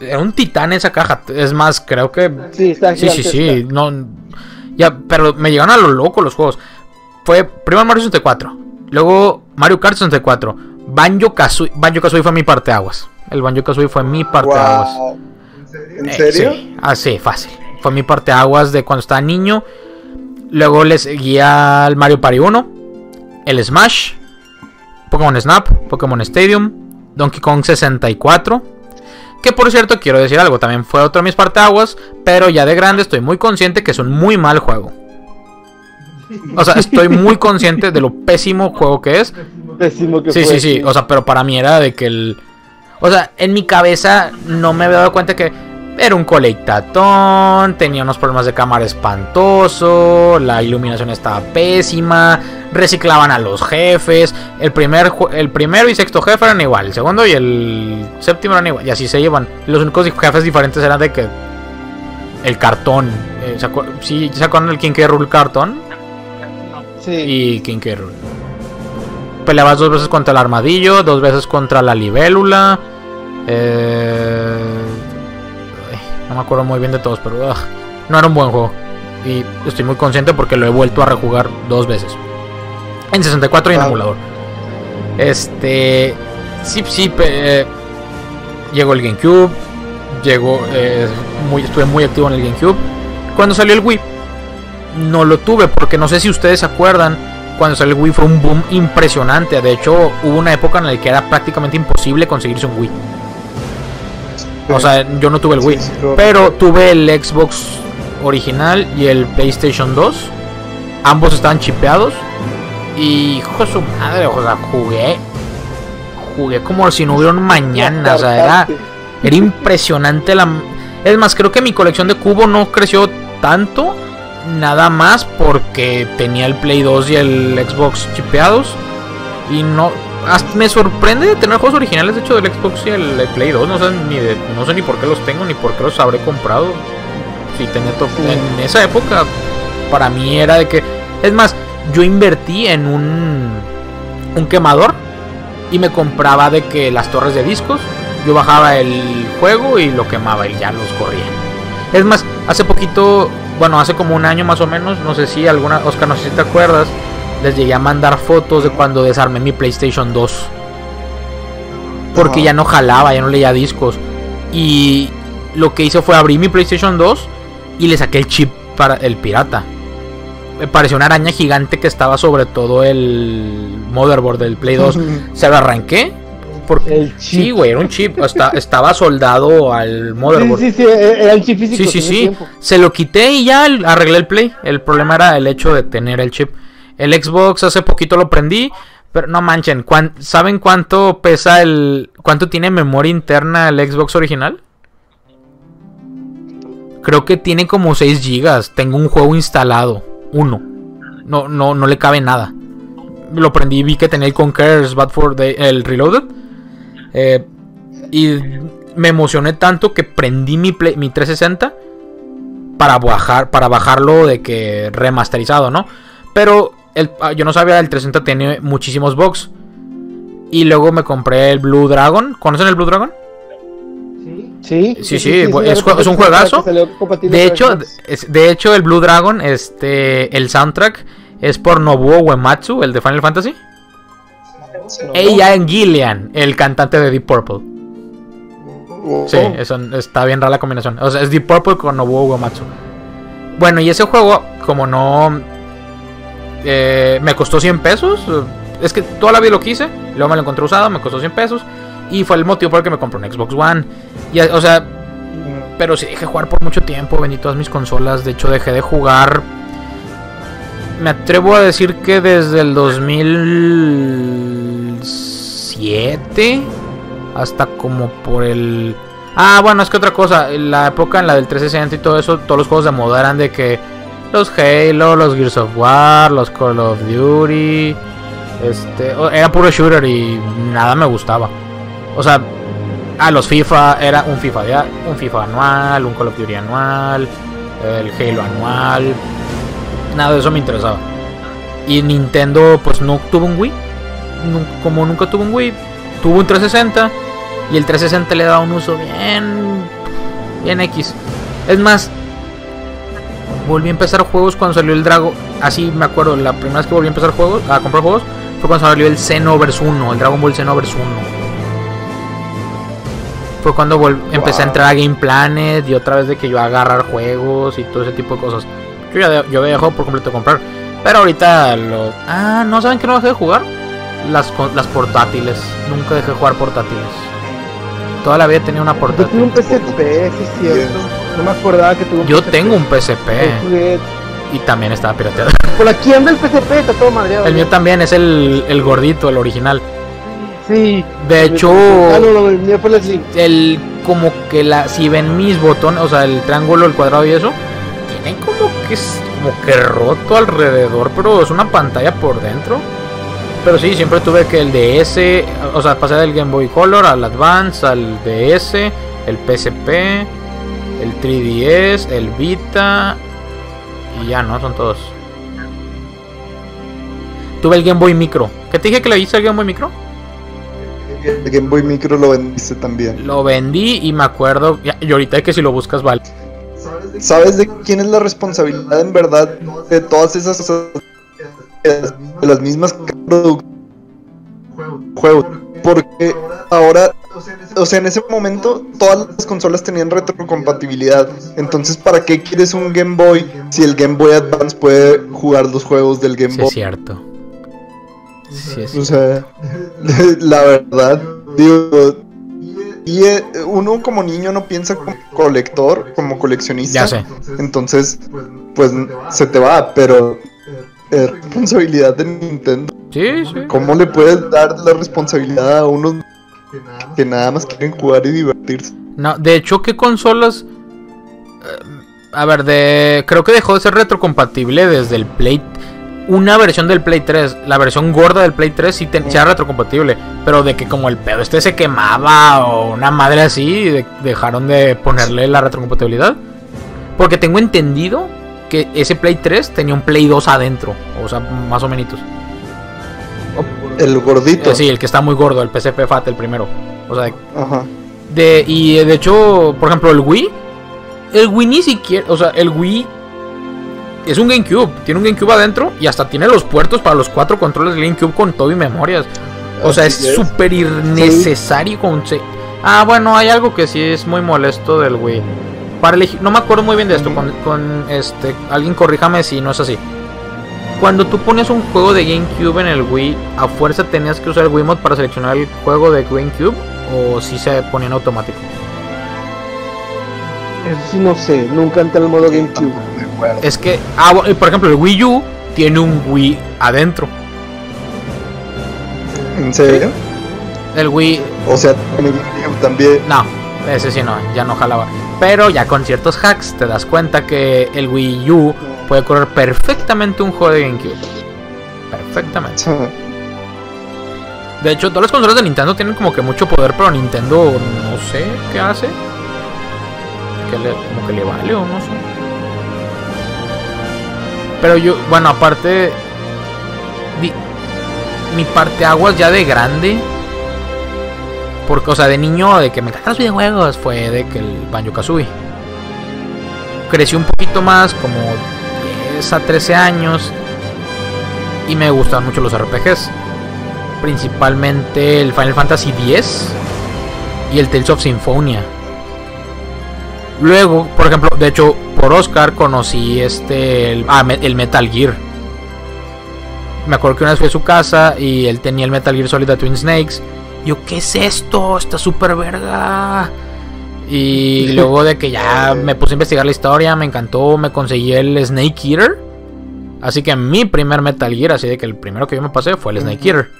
S1: era un titán esa caja. Es más, creo que
S3: Sí, está
S1: Sí, sí, sí,
S3: está.
S1: no ya, pero me llegaron a lo loco los juegos. Fue primero Mario 64, luego Mario Kart 64, Banjo Kazooie, Banjo Kazooie fue mi parteaguas. El Banjo Kazooie fue mi parteaguas.
S2: Wow. ¿En
S1: Eh,
S2: serio?
S1: sí, ah, fácil. Fue mi parte aguas de cuando estaba niño. Luego le seguía el Mario Party 1, el Smash, Pokémon Snap, Pokémon Stadium, Donkey Kong 64. Que por cierto, quiero decir algo, también fue otro de mis parteaguas, pero ya de grande estoy muy consciente que es un muy mal juego. O sea, estoy muy consciente de lo pésimo juego que es.
S3: Pésimo que
S1: Sí,
S3: fue,
S1: sí, sí. O sea, pero para mí era de que el. O sea, en mi cabeza no me había dado cuenta que era un colectatón, tenía unos problemas de cámara espantoso, la iluminación estaba pésima, reciclaban a los jefes. El primer el primero y sexto jefe eran igual, el segundo y el séptimo eran igual, y así se llevan. Los únicos jefes diferentes eran de que el cartón. eh, ¿se acuer- sí, ¿se acuerdan del King K. Rool cartón?
S3: Sí.
S1: y King K. Rool. Peleabas dos veces contra el armadillo, dos veces contra la libélula. eh, ay, no me acuerdo muy bien de todos, pero ah, no era un buen juego. Y estoy muy consciente porque lo he vuelto a rejugar dos veces. En 64 y en
S2: Wow.
S1: emulador. Este. Sí, sí. pe- eh, llegó el GameCube. Llegó. eh, muy, estuve muy activo en el GameCube. Cuando salió el Wii, no lo tuve porque no sé si ustedes se acuerdan. Cuando salió el Wii fue un boom impresionante. De hecho, hubo una época en la que era prácticamente imposible conseguirse un Wii. O sea, yo no tuve el Wii. Pero tuve el Xbox original y el PlayStation 2. Ambos estaban chipeados. Y hijo de su madre, o sea, jugué. Jugué como si no hubiera un mañana. O sea, era, era impresionante la. Es más, creo que mi colección de cubo no creció tanto. Nada más porque tenía el Play 2 y el Xbox chipeados. Y no. hasta me sorprende tener juegos originales de hecho del Xbox y el, el Play 2. No sé ni de, no sé ni por qué los tengo ni por qué los habré comprado. Si tenía to-
S3: Sí.
S1: en esa época para mí era de que es más, yo invertí en un un quemador y me compraba de que las torres de discos, yo bajaba el juego y lo quemaba y ya los corría. Es más, hace poquito, bueno, hace como un año más o menos, no sé si alguna, Oscar, no sé si te acuerdas, les llegué a mandar fotos de cuando desarmé mi PlayStation 2. Porque
S2: Ajá.
S1: ya no jalaba, ya no leía discos. Y lo que hice fue abrir mi PlayStation 2 y le saqué el chip para el pirata. Me pareció una araña gigante que estaba sobre todo el motherboard del Play 2. <laughs> Se lo arranqué. Porque,
S3: El chip.
S1: sí, güey, era un chip. Esta- estaba soldado al
S3: Sí,
S1: motherboard.
S3: sí, sí, era el chip físico.
S1: Sí, sí, sí.
S3: tiempo.
S1: Se lo quité y ya arreglé el play. El problema era el hecho de tener el chip. El Xbox hace poquito lo prendí. Pero no manchen. ¿cuán- ¿Saben cuánto pesa el. cuánto tiene memoria interna el Xbox original? Creo que tiene como 6 gigas. Tengo un juego instalado. Uno. No, no, no le cabe nada. Lo prendí y vi que tenía el Conqueror's Bad for Day, el Reloaded. Eh, y me emocioné tanto que prendí mi, Play- mi 360 para bajar para bajarlo de que remasterizado, ¿no? Pero el- ah, yo no sabía el 360 tiene muchísimos bugs. Y luego me compré el Blue Dragon. ¿Conocen el Blue Dragon?
S3: Sí,
S1: Sí, sí, jue- es un juegazo. De hecho, es- de hecho el Blue Dragon, este, el soundtrack es por Nobuo Uematsu, el de Final Fantasy. Ian Gillian, el cantante de Deep Purple.
S2: Oh,
S1: Sí, eso está bien rara la combinación. O sea, es Deep Purple con Nobuo Uematsu. Bueno, y ese juego, como no. eh, me costó 100 pesos. Es que toda la vida lo quise. Luego me lo encontré usado, me costó 100 pesos. Y fue el motivo por el que me compré un Xbox One. Y, o sea, pero sí dejé jugar por mucho tiempo. Vendí todas mis consolas. De hecho, dejé de jugar. Me atrevo a decir que desde el 2007 hasta como por el. Ah, bueno, es que otra cosa. La época en la del 360 y todo eso, todos los juegos de moda eran de que los Halo, los Gears of War, los Call of Duty. Este, era puro shooter y nada me gustaba. O sea, a los FIFA era un FIFA de, un FIFA anual, un Call of Duty anual, el Halo anual. Nada de eso me interesaba. Y Nintendo, pues no tuvo un Wii. Como nunca tuvo un Wii, tuvo un 360. Y el 360 le daba un uso bien. Bien X. Es más, volví a empezar juegos cuando salió el Drago. Así me acuerdo, la primera vez que volví a empezar juegos, a comprar juegos, fue cuando salió el Xenoverse 1, el Dragon Ball Xenoverse 1. Fue cuando empecé a entrar a Game Planet y otra vez de que yo a agarrar juegos y todo ese tipo de cosas. Yo ya de- yo había dejado por completo comprar. Pero ahorita lo. Ah, ¿no saben que no dejé de jugar? Las, las portátiles. Nunca dejé de jugar portátiles. Toda la vida tenía una
S3: Yo tuve un
S1: portátil.
S3: PSP, sí es cierto. No me acordaba que tuve un
S1: Yo
S3: PSP.
S1: tengo un PSP y también estaba pirateado. <laughs>
S3: Por aquí anda el PSP, está todo madreado.
S1: El mío también es el, el gordito, el original.
S3: Sí.
S1: De hecho,
S3: Ah, no, no, el mío fue el Slim.
S1: el como que la si ven mis botones, o sea, el triángulo, el cuadrado y eso, tiene como que es como que roto alrededor, pero es una pantalla por dentro. Pero sí, siempre tuve que el DS, o sea, pasé del Game Boy Color al Advance, al DS, el PSP, el 3DS, el Vita y ya, ¿no? Son todos. Tuve el Game Boy Micro. ¿Qué te dije que le hice al Game Boy Micro?
S2: El Game Boy Micro lo vendiste también.
S1: Lo vendí y me acuerdo. Y ahorita que si lo buscas, vale.
S2: ¿Sabes de quién es la responsabilidad en verdad de todas esas cosas? De las mismas juegos. Porque ahora, o sea, en ese momento todas las consolas tenían retrocompatibilidad. Entonces, ¿para qué quieres un Game Boy si el Game Boy Advance puede jugar los juegos del Game
S1: Sí,
S2: Boy?
S1: es cierto. Sí, es
S2: O sea, <laughs> la verdad, digo, y eh, uno como niño no piensa como colector, como coleccionista.
S1: Ya sé.
S2: Entonces, pues se te va, pero es responsabilidad de Nintendo.
S1: Sí, sí.
S2: ¿Cómo le puedes dar la responsabilidad a unos que nada más quieren jugar y divertirse?
S1: No, de hecho, ¿qué consolas? Eh, a ver, de creo que dejó de ser retrocompatible desde el Play. Una versión del Play 3, la versión gorda del Play 3 sí, te, sí era retrocompatible, pero de que como el pedo este se quemaba o una madre así, de- dejaron de ponerle la retrocompatibilidad. Porque tengo entendido que ese Play 3 tenía un Play 2 adentro, o sea, más o menos.
S2: El gordito.
S1: Eh, sí, el que está muy gordo, el PSP Fat, el primero. O sea,
S2: Ajá.
S1: de, y eh, de hecho, por ejemplo, el Wii. El Wii ni siquiera. O sea, el Wii. Es un GameCube. Tiene un GameCube adentro. Y hasta tiene los puertos para los cuatro controles del GameCube con todo y memorias. O sea, es
S2: Así es.
S1: súper innecesario. Con Ah, bueno, hay algo que sí es muy molesto del Wii. Para elegir. No me acuerdo muy bien de esto. Con, con este. Alguien corríjame si no es así. Cuando tú pones un juego de GameCube en el Wii, ¿a fuerza tenías que usar el Wiimote para seleccionar el juego de GameCube? ¿O si se ponía en automático?
S3: Eso sí no sé, nunca entré al modo GameCube.
S1: Es que, ah, bu- por ejemplo, el Wii U tiene un Wii adentro.
S2: ¿En serio?
S1: El Wii,
S2: O sea, también.
S1: no, ese sí no, ya no jalaba. Pero ya con ciertos hacks te das cuenta que el Wii U puede correr perfectamente un juego de GameCube. Perfectamente. De hecho, todas las consolas de Nintendo tienen como que mucho poder, pero Nintendo no sé qué hace. Que le, como que le vale o no sé. Pero yo, bueno, aparte. di- mi parte aguas ya de grande. Porque, o sea, de niño, de que me encantan los videojuegos, fue de que el Banjo Kazooie. Crecí un poquito más, como 10 a 13 años. Y me gustan mucho los RPGs principalmente el Final Fantasy X y el Tales of Symphonia. Luego, por ejemplo, de hecho, por Oscar conocí este el, ah, el Metal Gear. Me acuerdo que una vez fui a su casa y él tenía el Metal Gear Solid Twin Snakes. Yo, ¿qué es esto? Está súper verga. Y <laughs> luego de que ya me puse a investigar la historia, me encantó, me conseguí el Snake Eater. Así que mi primer Metal Gear, así de que el primero que yo me pasé fue el Snake Eater.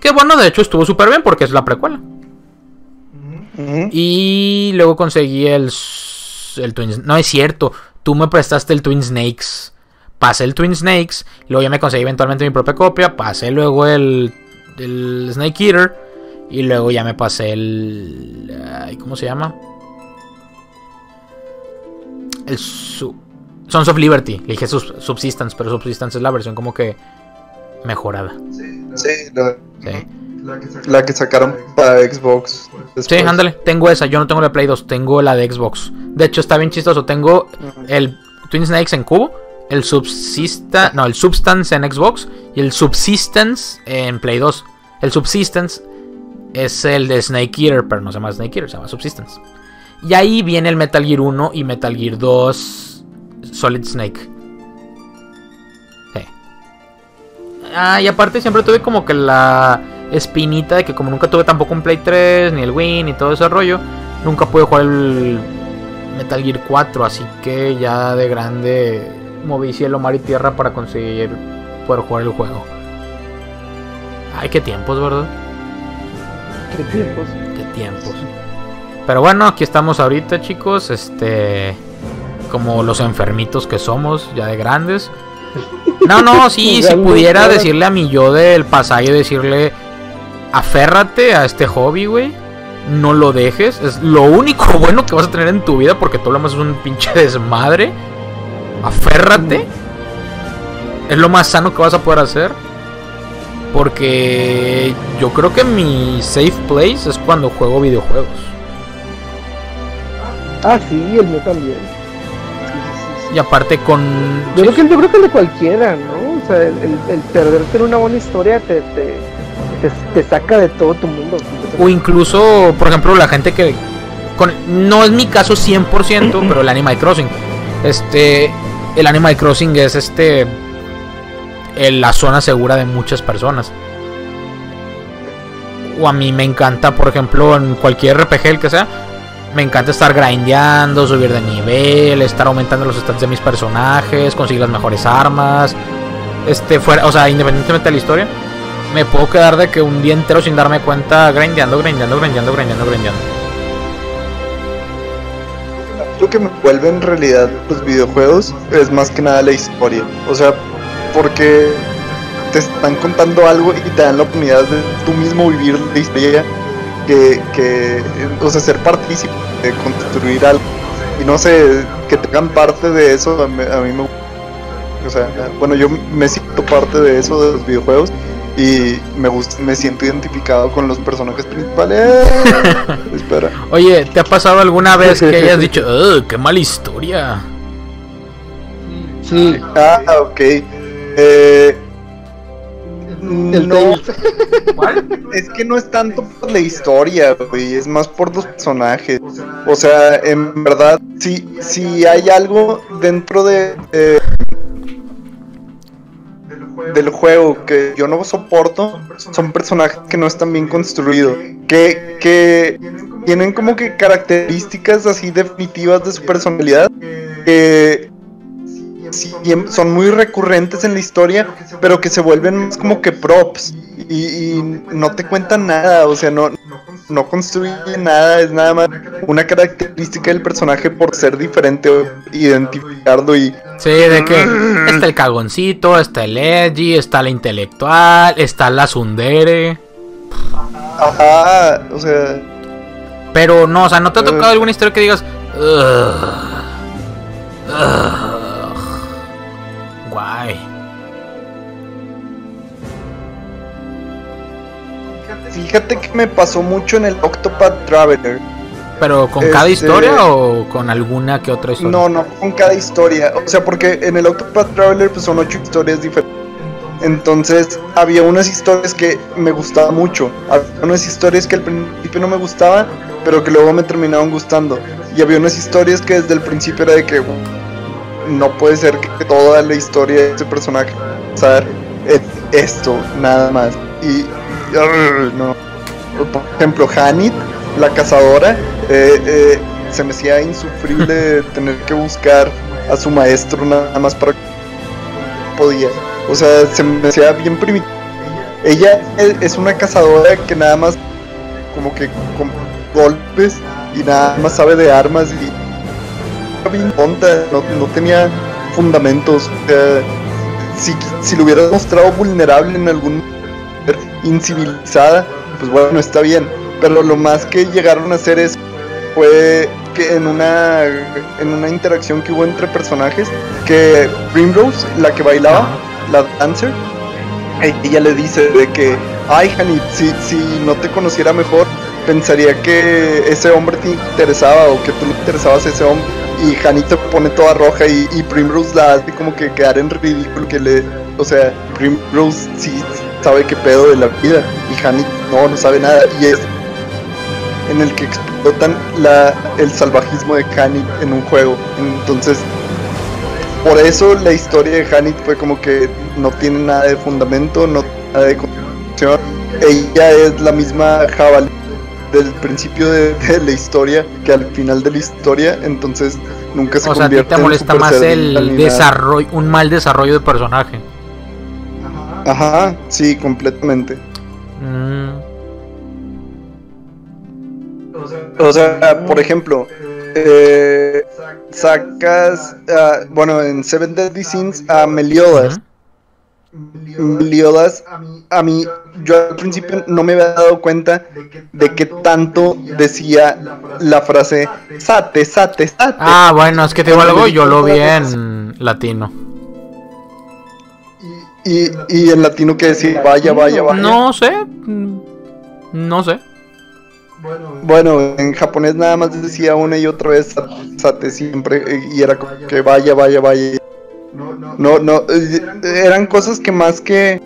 S1: Que bueno, de hecho estuvo súper bien porque es la precuela. Y luego conseguí el, el Twin No es cierto, tú me prestaste el Twin Snakes. Pasé el Twin Snakes, luego ya me conseguí eventualmente mi propia copia. Pasé luego el, el Snake Eater. Y luego ya me pasé el. ¿Cómo se llama? El su. Sons of Liberty. Le dije sus- Subsistence, pero Subsistence es la versión como que mejorada.
S2: Sí, la,
S1: Sí,
S2: la que sacaron para Xbox.
S1: sí ándale. Tengo esa. Yo no tengo la de Play 2. Tengo la de Xbox. De hecho, está bien chistoso. Tengo el Twin Snakes en cubo. El Subsista... No, el Substance en Xbox. Y el Subsistence en Play 2. El Subsistence es el de Snake Eater, pero no se llama Snake Eater, se llama Subsistence. Y ahí viene el Metal Gear 1 y Metal Gear 2 Solid Snake. Ah, y aparte siempre tuve como que la espinita de que como nunca tuve tampoco un Play 3, ni el Wii, ni todo ese rollo, nunca pude jugar el Metal Gear 4, así que ya de grande moví cielo, mar y tierra para conseguir poder jugar el juego. Ay, qué tiempos, ¿verdad?
S3: ¿Qué tiempos?
S1: Qué tiempos. Pero bueno, aquí estamos ahorita, chicos. Este. Como los enfermitos que somos, ya de grandes. No, no, <laughs> sí, si pudiera decirle a mi yo del pasado, decirle. Aférrate a este hobby, güey. No lo dejes. Es lo único <laughs> bueno que vas a tener en tu vida porque todo lo demás es un pinche desmadre. Aférrate. Es lo más sano que vas a poder hacer. Porque yo creo que mi safe place es cuando juego videojuegos.
S3: Ah, sí, el mío también. Sí, sí, sí, sí.
S1: Y aparte con...
S3: Yo, creo que, yo creo que el de cualquiera, ¿no? O sea, el, el, el perderte en una buena historia te, te, te, te saca de todo tu mundo.
S1: O incluso, por ejemplo, la gente que... Con, no es mi caso 100%, pero el Animal Crossing. Este... El Animal Crossing es este... en la zona segura de muchas personas. O a mí me encanta, por ejemplo, en cualquier RPG, el que sea, me encanta estar grindeando, subir de nivel, estar aumentando los stats de mis personajes, conseguir las mejores armas. Este, fuera, o sea, independientemente de la historia, me puedo quedar de que un día entero sin darme cuenta, grindeando, grindeando, grindeando, grindeando, grindeando.
S2: Lo que me vuelve en realidad los videojuegos es más que nada la historia. O sea, porque te están contando algo y te dan la oportunidad de tú mismo vivir la historia que, que o sea, ser partícipe de construir algo. Y no sé, que tengan parte de eso, a mí, a mí me o sea, bueno, yo me siento parte de eso de los videojuegos y me gusta, me siento identificado con los personajes principales. <laughs> Espera.
S1: Oye, ¿te ha pasado alguna vez que hayas dicho, "Ugh, qué mala historia?
S3: Sí,
S2: Ah, ok. Eh,
S3: el
S2: no, es que no es tanto por la historia, güey, es más por los personajes. O sea, en verdad, si, si hay algo dentro de eh, del juego que yo no soporto, son personajes que no están bien construidos, que, que tienen como que características así definitivas de su personalidad, que son muy recurrentes en la historia, pero que se vuelven más como que props y, y no te cuentan nada, o sea, no, no construyen nada, es nada más una característica del personaje por ser diferente o identificarlo y
S1: Sí, de que está el cagoncito, está el edgy, está la intelectual, está la sundere.
S2: ajá, o sea,
S1: Pero no, o sea, ¿no te ha tocado
S2: Eh.
S1: alguna historia que digas, "Ugh, ugh,
S2: fíjate que me pasó mucho en el Octopath Traveler.
S1: ¿Pero con cada
S2: Este-
S1: historia o con alguna que otra historia?
S2: No, no, con cada historia. O sea, porque en el Octopath Traveler pues son ocho historias diferentes. Entonces había unas historias que me gustaban mucho. Había unas historias que al principio no me gustaban, pero que luego me terminaban gustando. Y había unas historias que desde el principio era de que no puede ser que toda la historia de ese personaje sea es esto, nada más. Y no. Por ejemplo, Hanit, la cazadora, eh, eh, se me hacía insufrible <laughs> tener que buscar a su maestro nada más para que podía. O sea, se me hacía bien primitivo. Ella es- una cazadora que nada más como que con golpes y nada más sabe de armas y bien tonta, no, no tenía fundamentos. Sea, si, si lo hubieras mostrado vulnerable en algún <laughs> incivilizada, pues bueno, está bien. Pero lo más que llegaron a hacer es fue que en una en una interacción que hubo entre personajes que Primrose, la que bailaba, la dancer, ella le dice de que, ay, Hanit, si, si no te conociera mejor, pensaría que ese hombre te interesaba o que tú le interesabas a ese hombre. Y Hanit se pone toda roja y, y Primrose la hace como que quedar en ridículo, que le, o sea, Primrose sí sabe qué pedo de la vida y Hanit no, no sabe nada. Y es en el que explotan la, el salvajismo de Hanit en un juego. Entonces, por eso la historia de Hanit fue como que no tiene nada de fundamento, no tiene nada de construcción. Ella es la misma jabalí del principio de, de la historia que al final de la historia, entonces nunca se
S1: O sea, a ti
S2: convierte
S1: te molesta más el desarrollo, un mal desarrollo de personaje.
S2: Ajá, sí, completamente.
S1: Mm,
S2: O sea, por ejemplo, eh, sacas, ah, bueno, en Seven Deadly Sins a Meliodas. Meliodas, a mí, yo al principio no me había dado cuenta de que tanto decía la frase sate, sate, sate.
S1: Ah, bueno, es que te digo algo, yo lo vi en latino.
S2: Y, y en latino que decía vaya, vaya, vaya.
S1: No sé, no sé.
S2: Bueno, en japonés nada más decía una y otra vez sate, siempre y era como que vaya, vaya, vaya. No, no, eh, eran cosas que más que,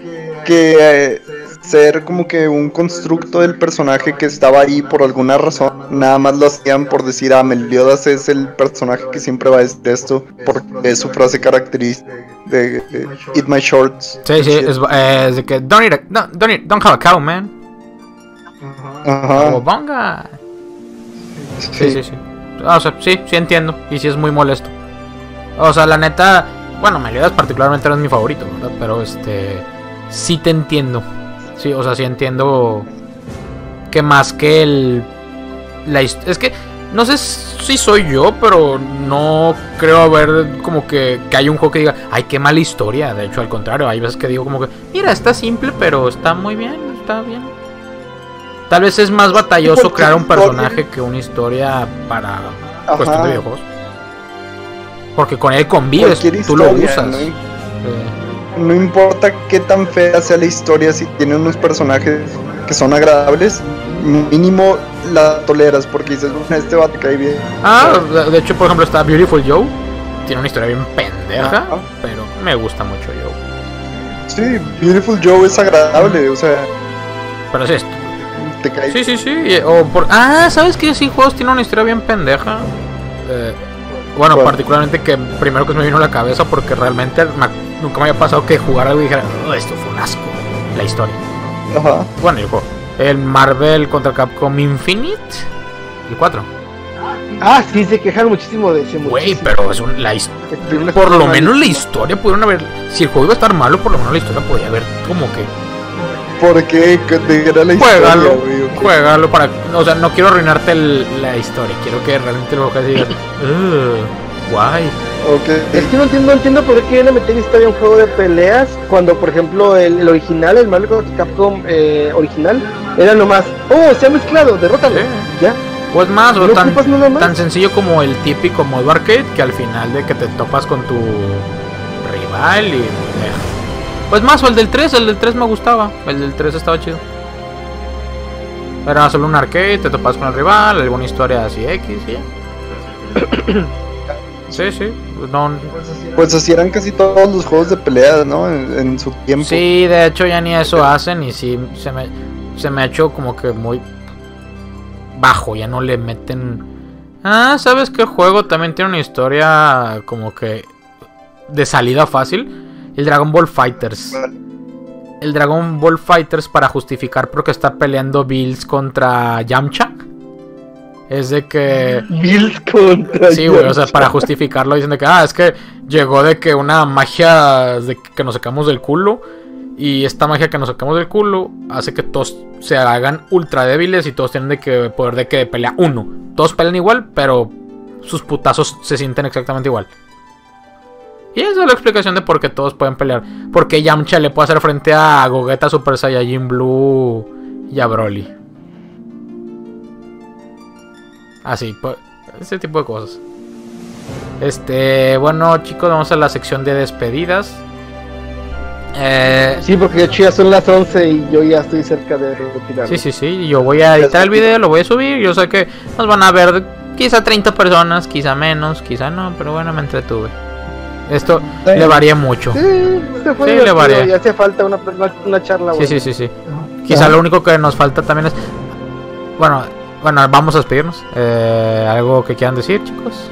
S2: que eh, ser como que un constructo del personaje que estaba ahí por alguna razón, nada más lo hacían por decir, ah, Meliodas es el personaje que siempre va a decir esto, porque es su frase característica de Eat My Shorts.
S1: Sí, sí, es, eh, es de que don't eat, a, no, don't eat, don't have a cow, man.
S2: Ajá.
S1: O bonga. Sí, sí, sí. O sea, sí, sí entiendo. Y sí es muy molesto. O sea, la neta, bueno, Meliodas particularmente no es mi favorito, ¿verdad? Pero este, sí te entiendo. Sí, o sea, sí entiendo que más que el la es que no sé si soy yo, pero no creo haber como que, que hay un juego que diga, ay, qué mala historia. De hecho, al contrario, hay veces que digo como que, mira, está simple, pero está muy bien, está bien. Tal vez es más batalloso crear un personaje que una historia para
S2: Ajá.
S1: cuestión de videojuegos. Porque con él convives, tú lo usas.
S2: ¿no?
S1: Eh,
S2: No importa qué tan fea sea la historia, si tiene unos personajes que son agradables, mínimo la toleras porque dices, bueno, este va te cae bien.
S1: Ah, de hecho, por ejemplo, está Beautiful Joe. Tiene una historia bien pendeja, pero me gusta mucho Joe.
S2: Sí, Beautiful Joe es agradable, o sea,
S1: Pero es esto.
S2: te cae
S1: Sí, sí, sí. O por... Ah, ¿sabes qué? Sí, juegos tiene una historia bien pendeja. Eh, bueno, particularmente que primero que me vino a la cabeza porque realmente me- nunca me había pasado que jugar algo y dijera, "Oh, esto fue un asco. La historia.
S2: Ajá.
S1: Bueno, y el juego. El Marvel contra Capcom Infinite. El 4.
S3: Ah, sí, se quejaron muchísimo de ese.
S1: Güey, pero es un, la Por lo menos la historia pudieron haber. Si el juego iba a estar malo, por lo menos la historia podía haber como que.
S2: Porque era la historia, ok.
S1: juégalo para. O sea, no quiero arruinarte el- la historia. Quiero que realmente lo que digas. <laughs> "Ugh, guay.
S2: Ok.
S3: Es que no entiendo, no entiendo por qué quieren meter historia en un juego de peleas cuando, por ejemplo, el, el original, el Marvel contra Capcom eh, original, era nomás, oh, se ha mezclado, derrótalo.
S1: Sí.
S3: Ya,
S1: O es más, o
S3: no
S1: tan,
S3: más.
S1: tan sencillo como el típico modo arcade que al final de que te topas con tu rival y. eh. Pues más, o el del 3, el del 3 me gustaba. El del 3 estaba chido. Era solo un arcade, te topas con el rival, alguna historia así X y ya. <coughs> Sí, sí. No,
S2: Pues así eran casi todos los juegos de pelea, ¿no? En, en su tiempo.
S1: Sí, de hecho ya ni eso hacen y sí se me, se me ha hecho como que muy bajo, ya no le meten... Ah, ¿sabes qué juego también tiene una historia como que de salida fácil? El Dragon Ball Fighters. El Dragon Ball Fighters para justificar porque está peleando Bills contra Yamcha. Es de que...
S3: Bills contra.
S1: Sí, güey, o sea, para justificarlo dicen de que, ah, es que llegó de que una magia de que nos sacamos del culo. Y esta magia que nos sacamos del culo hace que todos se hagan ultra débiles y todos tienen de que poder de que pelea uno. Todos pelean igual, pero sus putazos se sienten exactamente igual. Y esa es la explicación de por qué todos pueden pelear. Porque Yamcha le puede hacer frente a Gogeta Super Saiyajin Blue y a Broly. Así, pues. Ese tipo de cosas. Este, bueno, chicos, vamos a la sección de despedidas.
S3: Eh, sí, porque de hecho ya son las 11 y yo ya estoy cerca de retirar.
S1: Sí, sí, sí. Yo voy a editar el video, lo voy a subir. Yo sé que nos van a ver quizá 30 personas, quizá menos, quizá no, pero bueno, me entretuve. Esto le varía mucho.
S3: Sí, fue sí le varía. Y hace falta una, una charla.
S1: Sí, sí, sí, sí. Quizá lo único que nos falta también es. Bueno, bueno, vamos a despedirnos. Eh, ¿Algo que quieran decir, chicos?